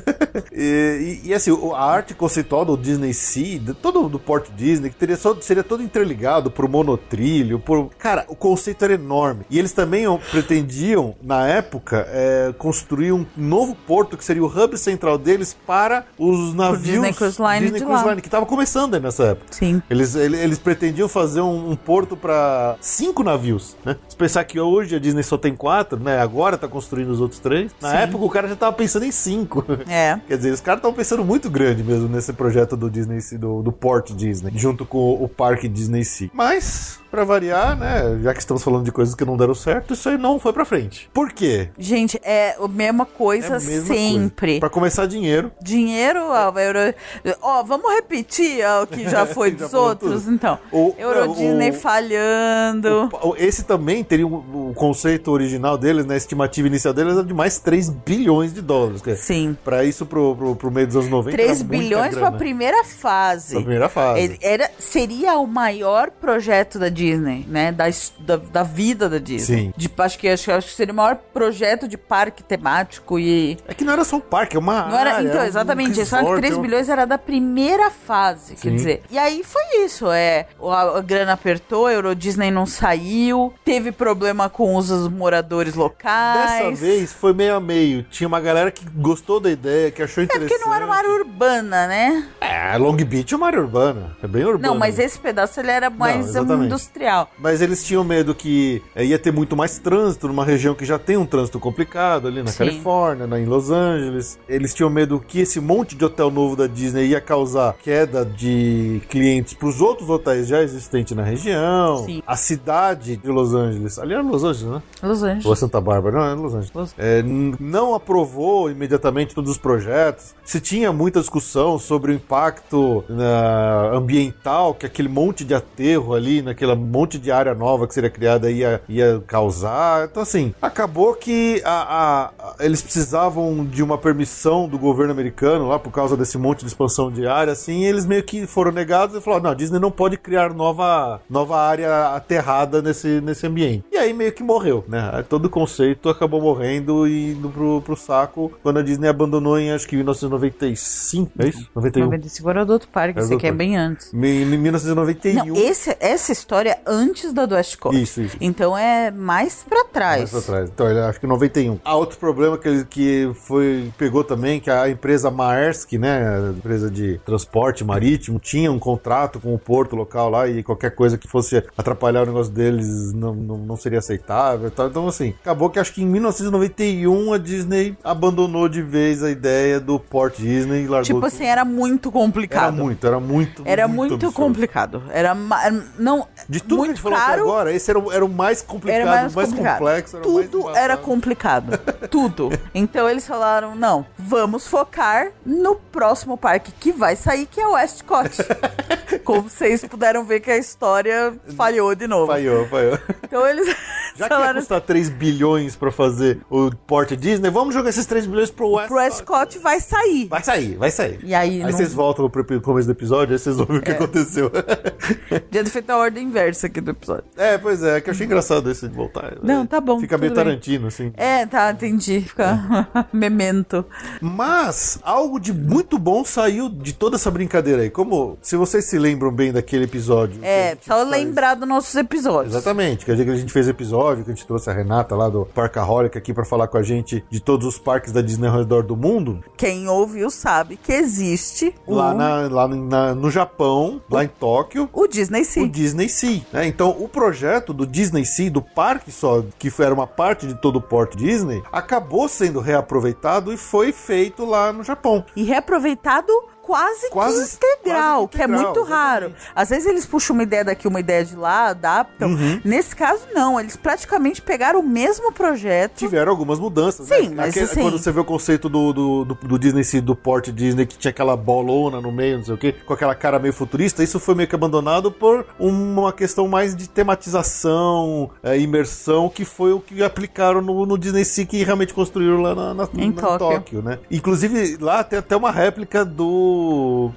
e, e- e, assim, a arte conceitual do Disney Sea, todo do Port Disney, que teria só, seria todo interligado por monotrilho, por... Cara, o conceito era enorme. E eles também pretendiam, na época, é, construir um novo porto que seria o hub central deles para os navios... Disney Cruise Line Disney Cruise. Line, que estava começando aí nessa época. Sim. Eles, ele- eles pretendiam fazer um, um porto para cinco navios, né? Se pensar que hoje a Disney só tem quatro, né? Agora tá construindo os outros três. Na Sim. época o cara já tava pensando em cinco. É. Quer dizer, os caras estavam pensando muito grande mesmo nesse projeto do Disney, do, do Port Disney, junto com o parque Disney Sea. Mas, pra variar, né? Já que estamos falando de coisas que não deram certo, isso aí não foi pra frente. Por quê? Gente, é a mesma coisa É a mesma sempre. coisa. Pra começar, dinheiro. Dinheiro, ó, Euro... Ó, vamos repetir ó, o que já foi Já dos falou outros, então. O- Euro o- Disney o- falhando. O- Esse também teria o conceito original deles, né? A estimativa inicial deles era de mais 3 bilhões de dólares. que é- Sim. Pra isso, pro, pro, pro meio dos anos 90. 3 era muita bilhões pra primeira fase. Pra primeira fase. Era, seria o maior projeto da Disney, né? Da, da, da vida da Disney. Sim. De, acho, que, acho, acho que seria o maior projeto de parque temático e. É que não era só um parque, é uma Não era, área, então, é um exatamente. Falaram que resort, 3 é um- bilhões era da primeira fase, quer Sim. dizer. E aí foi isso, é. A, a grana apertou, a Euro Disney não saiu, teve problema com os moradores locais. Dessa vez foi meio a meio. Tinha uma galera que gostou da ideia, que achou É interessante. porque não era uma área urbana, né? É, Long Beach é uma área urbana. É bem urbana. Não, mas esse pedaço ele era mais um, exatamente. industrial. Mas eles tinham medo que eh, ia ter muito mais trânsito numa região que já tem um trânsito complicado ali na Sim. Califórnia, na, em Los Angeles. Eles tinham medo que esse monte de hotel novo da Disney ia causar queda de clientes para os outros hotéis já existentes na região. Sim. A cidade de Los Angeles, ali era Los Angeles, né? Los Angeles. Ou é Santa Bárbara? Não, é Los Angeles. Los- É, não aprovou imediatamente todos os projetos. Se tinha muita discussão sobre o impacto na- ambiental que aquele monte de aterro ali, naquela monte de área nova que seria criada ia, ia causar. Então, assim, acabou que a- a- eles precisavam de uma permissão do governo americano lá por causa desse monte de expansão de área, assim, e eles meio que foram negados e falaram: não, a Disney não pode criar nova, nova área aterrada nesse, nesse ambiente. E aí meio que morreu, né? Todo o conceito acabou morrendo e indo pro, pro saco quando a Disney abandonou em acho que 1995, é isso? 91. 95 era do outro parque, Era do aqui é bem antes. Em, em 1991. Não, esse, essa história é antes da do West Coast. Isso, isso. Então é mais pra trás. Mais pra trás. Então, ele acho que 91. Ah, outro problema que, ele- que foi pegou também que a empresa Maersk, né, empresa de transporte marítimo, tinha um contrato com o porto local lá e qualquer coisa que fosse atrapalhar o negócio deles não, não, não seria aceitável e tal. Então, assim, acabou que acho que em 1991 a Disney abandonou de vez a ideia do Port Disney e largou Tipo assim, era muito Era complicado. muito, era muito. Era muito, absurdo. complicado. Era era- não De tudo que a muito gente falou até caro. agora, esse era, o- era o mais complicado, Era mais, o mais complicado. complexo. Era mais Tudo embaçado. era complicado. Tudo. Então eles falaram: não, vamos focar no próximo parque que vai sair, que é o Westcott. Como vocês puderam ver que a história falhou de novo. Falhou, falhou. Então eles Já que ia falaram custar 3 bilhões pra fazer o Port Disney, vamos jogar esses 3 bilhões pro West. pro Westcott vai sair. Vai sair, vai sair. E aí, Aí não- É. vocês voltam pro começo do episódio, aí vocês ouvem o que aconteceu. Devia ter feito a ordem inversa aqui do episódio. é, pois é, que eu achei engraçado esse de voltar. Não, tá bom, Fica meio bem. Tarantino, assim. É, tá, entendi. Fica memento. Mas algo de muito bom saiu de toda essa brincadeira aí. Como, se vocês se lembram bem daquele episódio. a É, só faz- lembrar dos nossos episódios. Exatamente, que a gente- que a gente fez episódio, que a gente trouxe a Renata lá do Parcaholic aqui pra falar com a gente de todos os parques da Disney ao redor do mundo. Quem ouviu sabe que existe o, Lá, na, lá na- no Japão, lá em Tóquio, o Disney o Sea. Disney Sea. né? Então, o projeto do Disney Sea, do parque só, que era uma parte de todo o Port Disney, acabou sendo reaproveitado e foi feito lá no Japão. E reaproveitado quase, Quase- que integral, quase que que é integral, muito raro. exatamente. Às vezes eles puxam uma ideia daqui, uma ideia de lá, adaptam. Uhum. Nesse caso, não. Eles praticamente pegaram o mesmo projeto. Tiveram algumas mudanças, Sim, né? mas Aquele- assim- Quando você vê o conceito do, do, do, do Disney do Port Disney, que tinha aquela bolona no meio, não sei o quê, com aquela cara meio futurista, isso foi meio que abandonado por uma questão mais de tematização, é, imersão, que foi o que aplicaram no, no Disney Sea, que realmente construíram lá na, na- Em na- Tóquio. né? Inclusive, lá tem até uma réplica do...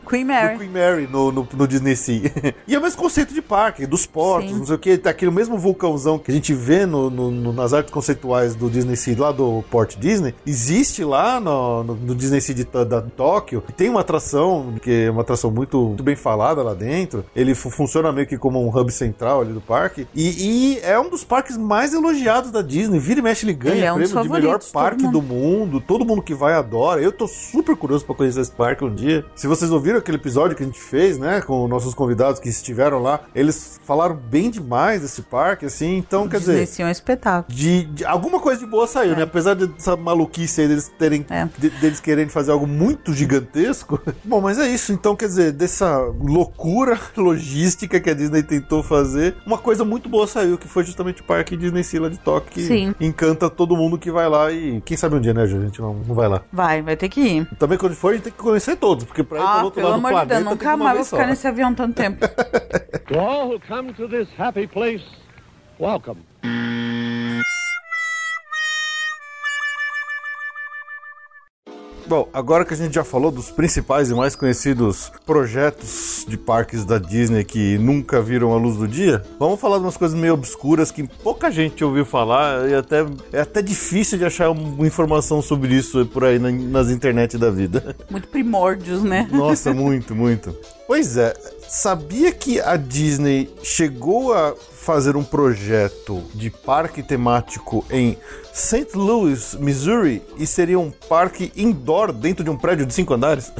Queen Mary. Do Queen Mary no, no, no Disney Sea. e é o mesmo conceito de parque, dos portos, Sim. não sei o que, aquele mesmo vulcãozão que a gente vê no, no- nas artes conceituais do Disney Sea, lá do Port Disney, existe lá no, no- Disney Sea de, da Tóquio, e tem uma atração, que é uma atração muito, muito bem falada lá dentro, ele fu- funciona meio que como um hub central ali do parque, e, e é um dos parques mais elogiados da Disney, vira e mexe ele ganha Ele é um prêmio de melhor parque mundo. do mundo, todo mundo que vai adora. Eu tô super curioso pra conhecer esse parque um dia. Se vocês ouviram aquele episódio que a gente fez, né, com nossos convidados que estiveram lá, eles falaram bem demais desse parque, assim. Então, quer Disney dizer, é um espetáculo. de, de- alguma coisa de boa saiu, né? Apesar dessa maluquice aí deles terem É. de- deles quererem fazer algo muito gigantesco. Bom, mas é isso. Então, quer dizer, dessa loucura logística que a Disney tentou fazer, uma coisa muito boa saiu, que foi justamente o parque Disney lá de Tóquio, que Sim. encanta todo mundo que vai lá e quem sabe um dia, né, Ju? A gente não, não vai lá. Vai, vai ter que ir. Também quando for, a gente tem que conhecer todos, porque pra ir pro Ah, outro pelo lado do amor de planeta Deus, nunca mais vou ficar nesse avião tanto tempo. To all who come to this happy place, welcome. Bom, agora que a gente já falou dos principais e mais conhecidos projetos de parques da Disney que nunca viram a luz do dia, vamos falar de umas coisas meio obscuras que pouca gente ouviu falar e até é até difícil de achar uma informação sobre isso por aí na- nas internet da vida. Muito primórdios, né? Nossa, muito, muito. Pois é, sabia que a Disney chegou a fazer um projeto de parque temático em St. Louis, Missouri, e seria um parque indoor dentro de um prédio de cinco andares?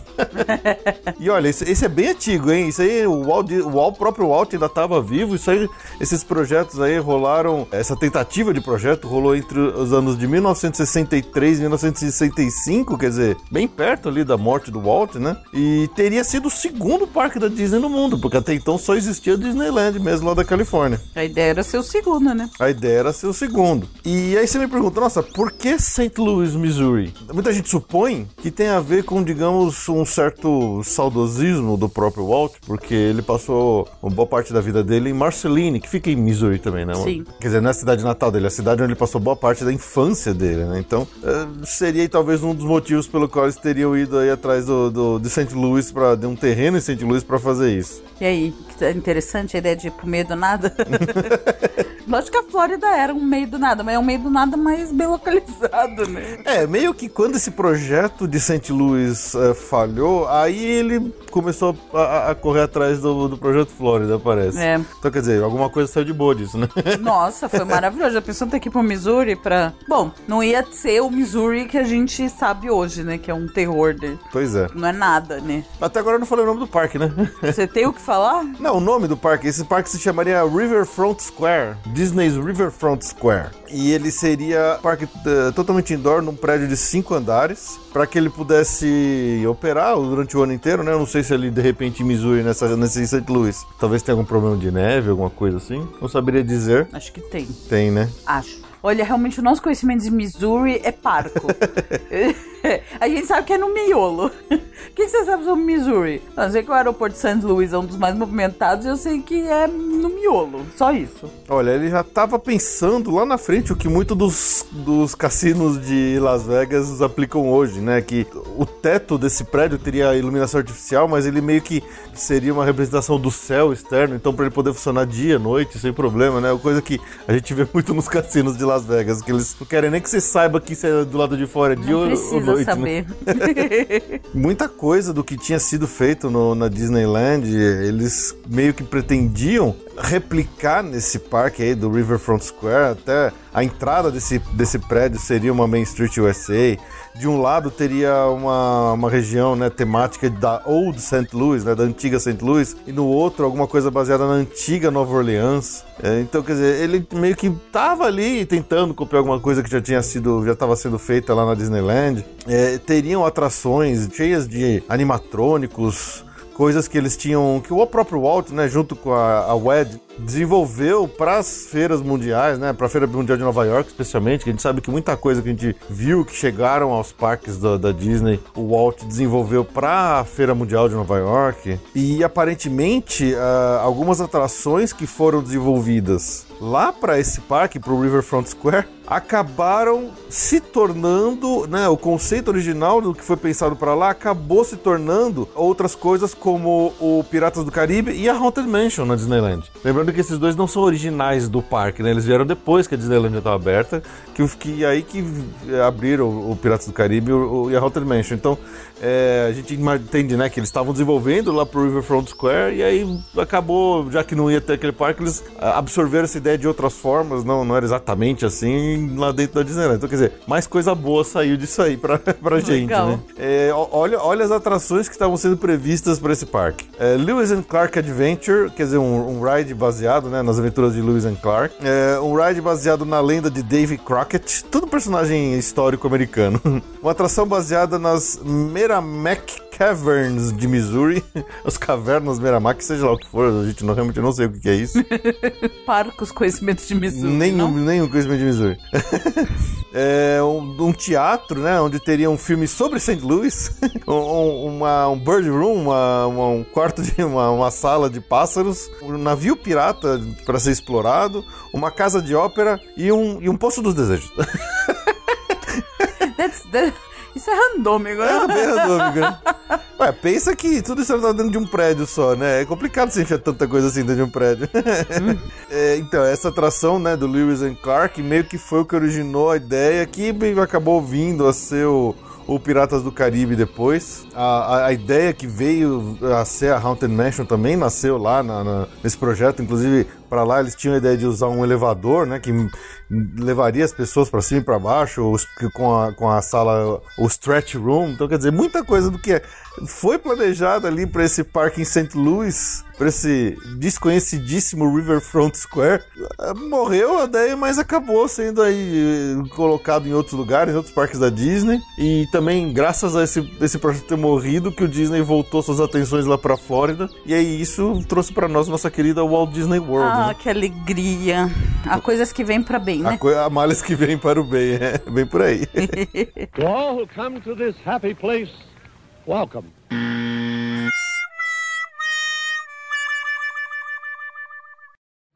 e olha, esse, esse é bem antigo, hein? Isso aí, o, Walt, o Walt- próprio Walt ainda estava vivo, isso aí, esses projetos aí rolaram, essa tentativa de projeto rolou entre os anos de 1963 e 1965, quer dizer, bem perto ali da morte do Walt, né? E teria sido o segundo parque da Disney no mundo, porque até então só existia o Disneyland mesmo lá da Califórnia. A ideia era ser o segundo, né? A ideia era ser o segundo. E aí você me pergunta, nossa, por que St. Louis, Missouri? Muita gente supõe que tem a ver com, digamos, um certo saudosismo do próprio Walt, porque ele passou uma boa parte da vida dele em Marceline, que fica em Missouri também, né? Sim. Quer dizer, não é a cidade natal dele, é a cidade onde ele passou boa parte da infância dele, né? Então, eh, seria talvez um dos motivos pelo qual eles teriam ido aí atrás do, do, de St. Louis, pra, de um terreno em St. Louis para fazer isso. E aí, tá interessante a ideia de ir pro meio do nada? Lógico que a Flórida era um meio do nada, mas é um meio do nada mais bem localizado, né? É, meio que quando esse projeto de St. Louis uh, falhou, aí ele começou a, a correr atrás do, do, projeto Flórida, parece. É. Então, quer dizer, alguma coisa saiu de boa disso, né? Nossa, foi maravilhoso. Já pensou ter que ir pro Missouri pra. Bom, não ia ser o Missouri que a gente sabe hoje, né? Que é um terror, né? Pois é. Não é nada, né? Até agora eu não falei o nome do parque, né? Você tem o que falar? Não, o nome do parque. Esse parque se chamaria Riverfront Square. Disney's Riverfront Square. E ele seria parque uh, totalmente indoor, num prédio de cinco andares, para que ele pudesse operar durante o ano inteiro, né? Eu não sei se ele de repente em Missouri, nessa, nesse St. Louis, talvez tenha algum problema de neve, alguma coisa assim. Não saberia dizer. Acho que tem. Tem, né? Acho. Olha, realmente o nosso conhecimento de Missouri é parco. a gente sabe que é no miolo. O que, você sabe sobre Missouri? Eu sei que o aeroporto de St. Louis é um dos mais movimentados e eu sei que é no miolo. Só isso. Olha, ele já estava pensando lá na frente o que muitos dos, dos cassinos de Las Vegas aplicam hoje, né? Que o teto desse prédio teria iluminação artificial, mas ele meio que seria uma representação do céu externo, então para ele poder funcionar dia, noite, sem problema, né? Coisa que a gente vê muito nos cassinos de Las Vegas, que eles não querem nem que você saiba que você é do lado de fora, dia ou, ou noite. Né? Saber. Né? Muita coisa do que tinha sido feito no, na Disneyland, eles meio que pretendiam replicar nesse parque aí do Riverfront Square, até a entrada desse, desse prédio seria uma Main Street USA. De um lado teria uma, uma região né, temática da Old St. Louis, né, da antiga St. Louis, e no outro alguma coisa baseada na antiga Nova Orleans. É, então, quer dizer, ele meio que estava ali tentando copiar alguma coisa que já tinha sido, já estava sendo feita lá na Disneyland. É, teriam atrações cheias de animatrônicos, coisas que eles tinham, que o próprio Walt, né, junto com a, a WED, desenvolveu para as feiras mundiais, né, para a Feira Mundial de Nova York, especialmente, que a gente sabe que muita coisa que a gente viu que chegaram aos parques da, da Disney, o Walt desenvolveu para a Feira Mundial de Nova York. E aparentemente, uh, algumas atrações que foram desenvolvidas lá para esse parque, para o Riverfront Square, acabaram se tornando, né, o conceito original do que foi pensado para lá acabou se tornando outras coisas como o Piratas do Caribe e a Haunted Mansion na Disneyland. Lembrando que esses dois não são originais do parque, né? Eles vieram depois que a Disneyland estava aberta, que, que aí que abriram o Piratas do Caribe e, o, e a Haunted Mansion. Então, é, a gente entende, né, que eles estavam desenvolvendo lá pro Riverfront Square e aí acabou, já que não ia ter aquele parque, eles absorveram essa ideia de outras formas, não, não era exatamente assim lá dentro da Disneyland. Então, quer dizer, mais coisa boa saiu disso aí pra, pra gente, né? É, olha, olha as atrações que estavam sendo previstas para esse parque. É, Lewis and Clark Adventure, quer dizer, um, um, ride baseado né, nas aventuras de Lewis and Clark. É, um ride baseado na lenda de Davy Crockett, todo personagem histórico americano. Uma atração baseada nas Merrimack Caverns de Missouri, as cavernas Merrimack, seja lá o que for, a gente não, realmente não sei o que, é isso. Parcos conhecimentos de Missouri. Nenhum, nenhum conhecimento de Missouri. é um, um, teatro, né, onde teria um filme sobre St. Louis, um, uma, um bird room, uma, uma, um quarto de uma, uma sala de pássaros, um navio pirata para ser explorado, uma casa de ópera e um, e um poço dos desejos. That's, that, isso é randômico, né? É bem randômico, né? Ué, pensa que tudo isso tá dentro de um prédio só, né? É complicado você enfiar tanta coisa assim dentro de um prédio. Hum. é, então, essa atração, né, do Lewis and Clark meio que foi o que originou a ideia que acabou vindo a ser o o Piratas do Caribe depois. A, a, a, ideia que veio a ser a Haunted Mansion também nasceu lá na, na, nesse projeto. Inclusive, para lá eles tinham a ideia de usar um elevador, né? Que levaria as pessoas para cima e para baixo, os, com, a, com a sala, o stretch room. Então, quer dizer, muita coisa do que foi planejado ali para esse parque em St. Louis, para esse desconhecidíssimo Riverfront Square, morreu a ideia, mas acabou sendo aí eh, colocado em outros lugares, em outros parques da Disney. E também, graças a esse, esse projeto ter morrido, que o Disney voltou suas atenções lá para Flórida. E aí isso trouxe para nós nossa querida Walt Disney World. Ah, né? que alegria! Há coisas que vêm para bem, né? Há, há males que vêm para o bem, é bem por aí. to all who come to this happy place, welcome.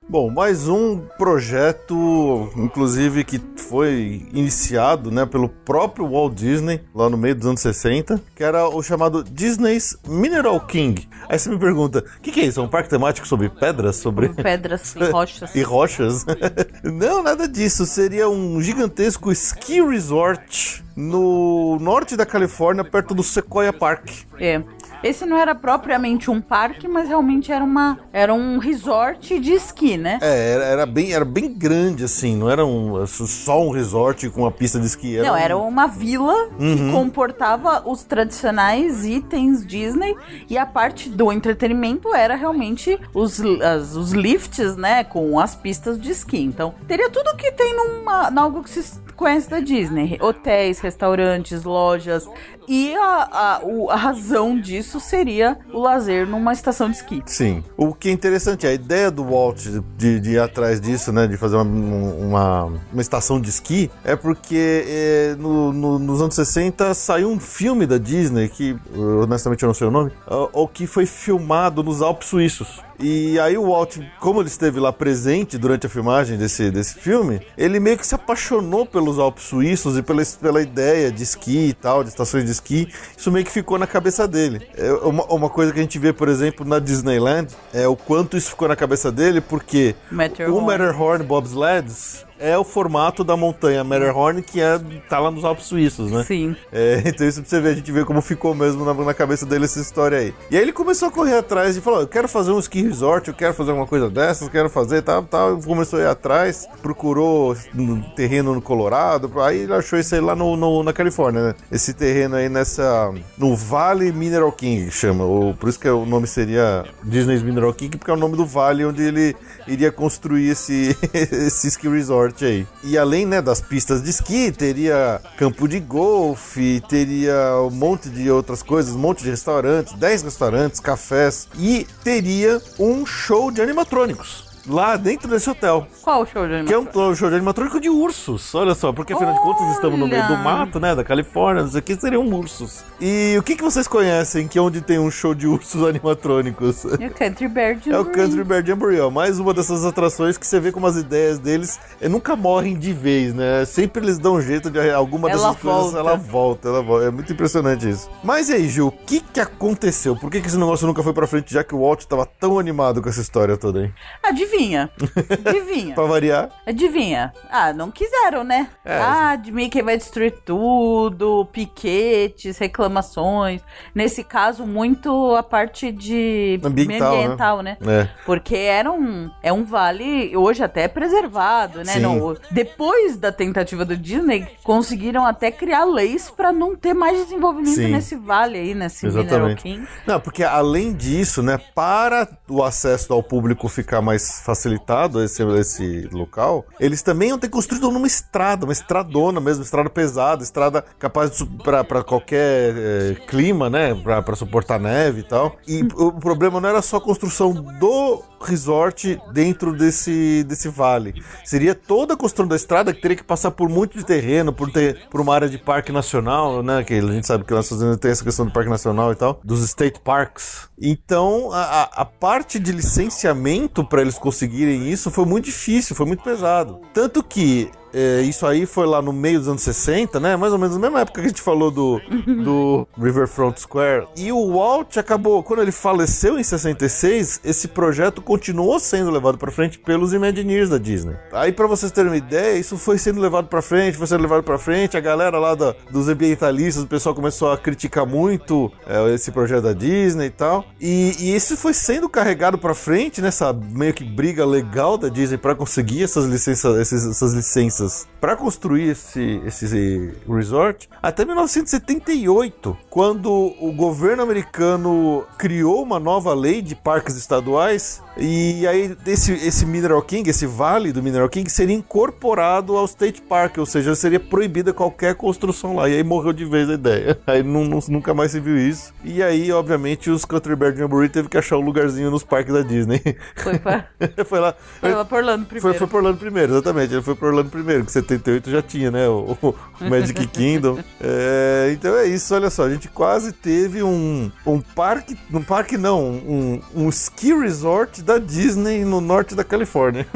Bom, mais um projeto, inclusive, que foi iniciado né, pelo próprio Walt Disney, lá no meio dos anos 60, que era o chamado Disney's Mineral King. Aí você me pergunta, o que, que, é isso? É um parque temático sobre pedras? Sobre pedras e rochas. e rochas? Não, nada disso. Seria um gigantesco ski resort no norte da Califórnia, perto do Sequoia Park. É. Esse não era propriamente um parque, mas realmente era, uma, era um resort de esqui, né? É, era, era bem, era bem grande, assim, não era um, só um resort com uma pista de esqui. Era não, um... era uma vila Uhum. que comportava os tradicionais itens Disney e a parte do entretenimento era realmente os, as, os lifts, né, com as pistas de esqui. Então, teria tudo que tem numa, em algo que se conhece da Disney: hotéis, restaurantes, lojas. E a, a, a razão disso seria o lazer numa estação de esqui. Sim. O que é interessante, a ideia do Walt de, de ir atrás disso, né, de fazer uma, uma, uma estação de esqui, é porque é, no- no- nos anos 60 saiu um filme da Disney, que honestamente eu não sei o nome, ah, o que foi filmado nos Alpes Suíços. E aí o Walt, como ele esteve lá presente durante a filmagem desse, desse filme, ele meio que se apaixonou pelos Alpes Suíços e pela, pela ideia de esqui e tal, de estações de esqui. Isso meio que ficou na cabeça dele. É uma, uma coisa que a gente vê, por exemplo, na Disneyland, é o quanto isso ficou na cabeça dele, porque Matterhorn. o Matterhorn Bobsleds é o formato da montanha Matterhorn que é, tá lá nos Alpes Suíços, né? Sim. É, então isso pra você ver, a gente vê como ficou mesmo na, na cabeça dele essa história aí. E aí ele começou a correr atrás e falou: eu quero fazer um ski resort, eu quero fazer alguma coisa dessas, quero fazer tal, tal. Começou a ir atrás, procurou um terreno no Colorado, aí ele achou isso aí lá no, no- na Califórnia, né? Esse terreno aí nessa. no Vale Mineral King, chama. Ou, por isso que o nome seria Disney's Mineral King, porque é o nome do vale onde ele iria construir esse, esse ski resort aí. E além né, das pistas de esqui, teria campo de golfe, teria um monte de outras coisas, um monte de restaurantes, 10 restaurantes, cafés e teria um show de animatrônicos. Lá dentro desse hotel. Qual o show de Que é um show de animatrônico de ursos. Olha só, porque afinal de contas estamos no meio do Olha! mato, né? Da Califórnia, não sei o que, seriam ursos. E o que, que vocês conhecem que é onde tem um show de ursos animatrônicos? É o Country Bear É o Country Bear Jamboree, ó. mais uma dessas atrações que você vê como as ideias deles eh, nunca morrem de vez, né? Sempre eles dão um jeito de alguma Ela dessas coisas, volta. ela volta, ela volta. É muito impressionante isso. Mas e aí, Gil, o que que aconteceu? Por que que esse negócio nunca foi pra frente, já que o Walt tava tão animado com essa história toda aí? Adivinha. Adivinha. Pra variar, Adivinha. Ah, não quiseram, né? É. Ah, de Mickey vai destruir tudo, piquetes, reclamações. Nesse caso, muito a parte de Ambiental, né? ambiental, né? é. Porque era um, é um vale, hoje até preservado, né? Não, depois da tentativa do Disney, conseguiram até criar leis pra não ter mais desenvolvimento Sim. nesse vale aí, nesse Mineral Exatamente. King. Não, porque além disso, né, para o acesso ao público ficar mais facilitado, esse, esse local, eles também iam ter construído numa estrada, uma estradona mesmo, estrada pesada, estrada capaz pra qualquer eh, clima, né, pra suportar neve e tal. E o problema não era só a construção do resort dentro desse, desse vale. Seria toda a construção da estrada que teria que passar por muito de terreno, por, ter, por uma área de parque nacional, né? Que a gente sabe que Estados Unidos tem essa questão do parque nacional e tal, dos state parks. Então, a, a- a parte de licenciamento para eles conseguirem isso foi muito difícil, foi muito pesado. Tanto que é, isso aí foi lá no meio dos anos 60, né? Mais ou menos na mesma época que a gente falou do, do Riverfront Square. E o Walt acabou, quando ele faleceu em 66, esse projeto continuou sendo levado pra frente pelos Imagineers da Disney. Aí, pra vocês terem uma ideia, isso foi sendo levado pra frente, foi sendo levado pra frente. A galera lá da- dos ambientalistas, o pessoal começou a criticar muito é, esse projeto da Disney e tal. E, e isso foi sendo carregado pra frente nessa meio que briga legal da Disney pra conseguir essas licenças, esses- essas licenças pra construir esse, esse resort até 1978, quando o governo americano criou uma nova lei de parques estaduais e aí esse, esse Mineral King, esse vale do Mineral King seria incorporado ao State Park, ou seja, seria proibida qualquer construção lá. E aí morreu de vez a ideia. Aí nu- nu- nunca mais se viu isso. E aí, obviamente, os Country Bear Jamboree teve que achar um lugarzinho nos parques da Disney. Foi, pra, foi lá. foi lá por Orlando Foi, primeiro. foi pro Orlando primeiro, exatamente. Ele foi pro Orlando primeiro. Primeiro, que 78 já tinha, né? O, o Magic Kingdom. É, então é isso, olha só, a gente quase teve um, um parque, um parque não, um, um ski resort da Disney no norte da Califórnia.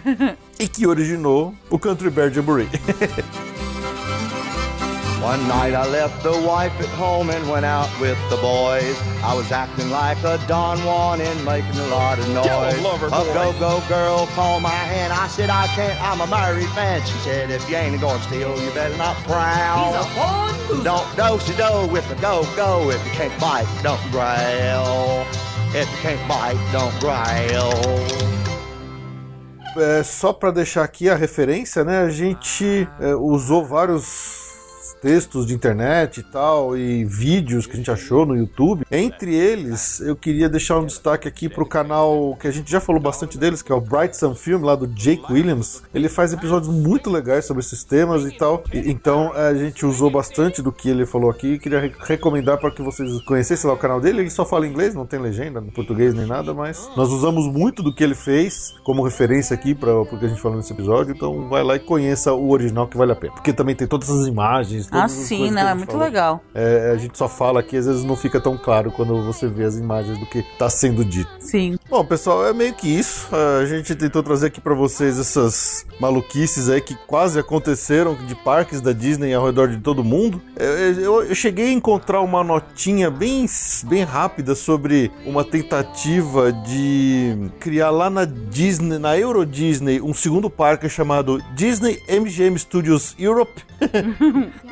e que originou o Country Bear Jamboree. One night I left the wife at home and went out with the boys. I was acting like a Don Juan and making a lot of noise. lover a go-go girl called my hand. I said, I can't, I'm a married man. She said, if you ain't going to steal, you better not prowl. Don't dose-a-do with the go-go. If you can't bite, don't growl. If you can't bite, don't growl. É, só para deixar aqui a referência, né? A gente é, usou vários textos de internet e tal, e vídeos que a gente achou no YouTube. Entre eles, eu queria deixar um destaque aqui pro canal que a gente já falou bastante deles, que é o Bright Sun Film, lá do Jake Williams. Ele faz episódios muito legais sobre esses temas e tal. E- então a gente usou bastante do que ele falou aqui. Queria re- recomendar para que vocês conhecessem lá o canal dele. Ele só fala inglês, não tem legenda no português nem nada, mas nós usamos muito do que ele fez como referência aqui para o que a gente falou nesse episódio. Então vai lá e conheça o original que vale a pena. Porque também tem todas essas imagens. Ah, todas as sim, que né? É muito falou. legal. É, a gente só fala aqui, às vezes não fica tão claro quando você vê as imagens do que está sendo dito. Sim. Bom, pessoal, é meio que isso. A gente tentou trazer aqui pra vocês essas maluquices aí que quase aconteceram de parques da Disney ao redor de todo mundo. É, Eu, eu cheguei a encontrar uma notinha bem, bem rápida sobre uma tentativa de criar lá na Disney, na Euro Disney, um segundo parque chamado Disney MGM Studios Europe.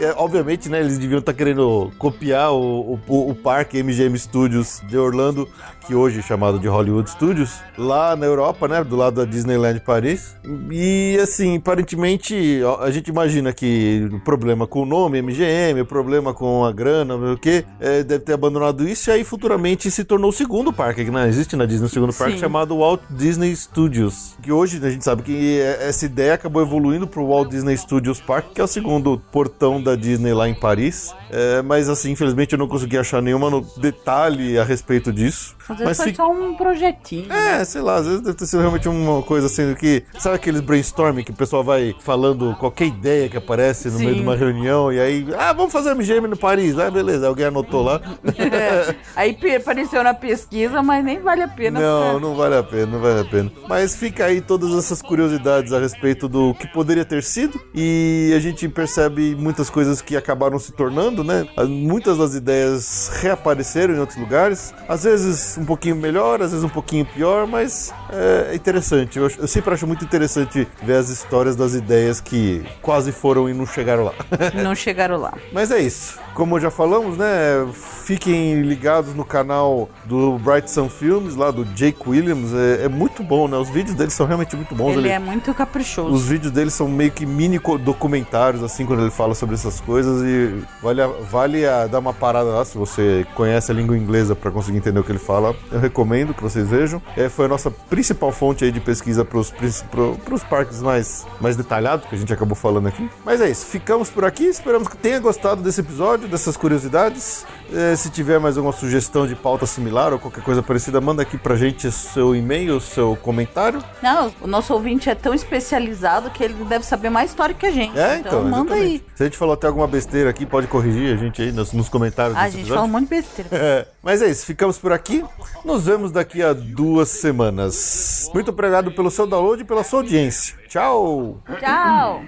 É, obviamente, né, eles deviam estar querendo copiar o, o, o parque MGM Studios de Orlando, que hoje é chamado de Hollywood Studios, lá na Europa, né, do lado da Disneyland Paris. E assim, aparentemente, a gente imagina que o problema com o nome MGM, o problema com a grana, não sei o que, deve ter abandonado isso e aí futuramente se tornou o segundo parque, que não existe na Disney, o segundo parque Sim. chamado Walt Disney Studios, que hoje a gente sabe que é- essa ideia acabou evoluindo para o Walt Disney Studios Park, que é o segundo portão da Disney lá em Paris. É, mas assim, infelizmente eu não consegui achar nenhuma no- detalhe a respeito disso. Às vezes Mas foi fica- só um projetinho. é, sei lá, às vezes deve ter sido realmente uma coisa assim que. Sabe aqueles brainstorming que o pessoal vai falando qualquer ideia que aparece no Sim. meio de uma reunião e aí. Ah, vamos fazer MGM no Paris. Ah, beleza, alguém anotou lá. É. Aí apareceu na pesquisa, mas nem vale a pena. Não, ficar- não vale a pena, não vale a pena. Mas fica aí todas essas curiosidades a respeito do que poderia ter sido. E a gente percebe muitas coisas que acabaram se tornando, né? Muitas das ideias reapareceram em outros lugares. Às vezes um pouquinho melhor, às vezes um pouquinho pior, mas é interessante. Eu, eu sempre acho muito interessante ver as histórias das ideias que quase foram e não chegaram lá. Não chegaram lá. Mas é isso. Como já falamos, né? Fiquem ligados no canal do Bright Sun Films, lá do Jake Williams. É, é muito bom, né? Os vídeos dele são realmente muito bons. Ele Ele- é muito caprichoso. Os vídeos dele são meio que mini documentários, assim, quando ele fala sobre essas coisas. E vale a, vale a dar uma parada lá, se você conhece a língua inglesa para conseguir entender o que ele fala. Eu recomendo que vocês vejam. É, foi a nossa principal fonte aí de pesquisa para os parques mais, mais detalhados, que a gente acabou falando aqui. Mas é isso, ficamos por aqui. Esperamos que tenha gostado desse episódio, dessas curiosidades. É, se tiver mais alguma sugestão de pauta similar ou qualquer coisa parecida, manda aqui pra gente seu e-mail, seu comentário. Não, o nosso ouvinte é tão especializado que ele deve saber mais história que a gente. É, então, manda aí. Se a gente falou até alguma besteira aqui, pode corrigir a gente aí nos, nos comentários Ah, a gente episódio. fala um monte de besteira. É, mas é isso, ficamos por aqui. Nos vemos daqui a duas semanas. Muito obrigado pelo seu download e pela sua audiência. Tchau! Tchau!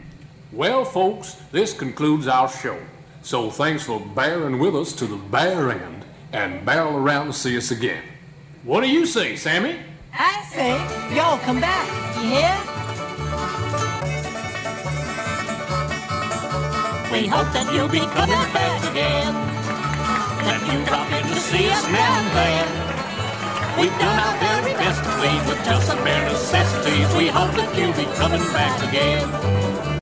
Well, folks, this concludes our show. So thanks for bearing with us to the bare end and barrel around to see us again. What do you say, Sammy? I say, y'all come back. You hear? We hope that you'll be coming back again. That you drop in to see us now and then. We've done our very best to please with just the bare necessities. We hope that you'll be coming back again.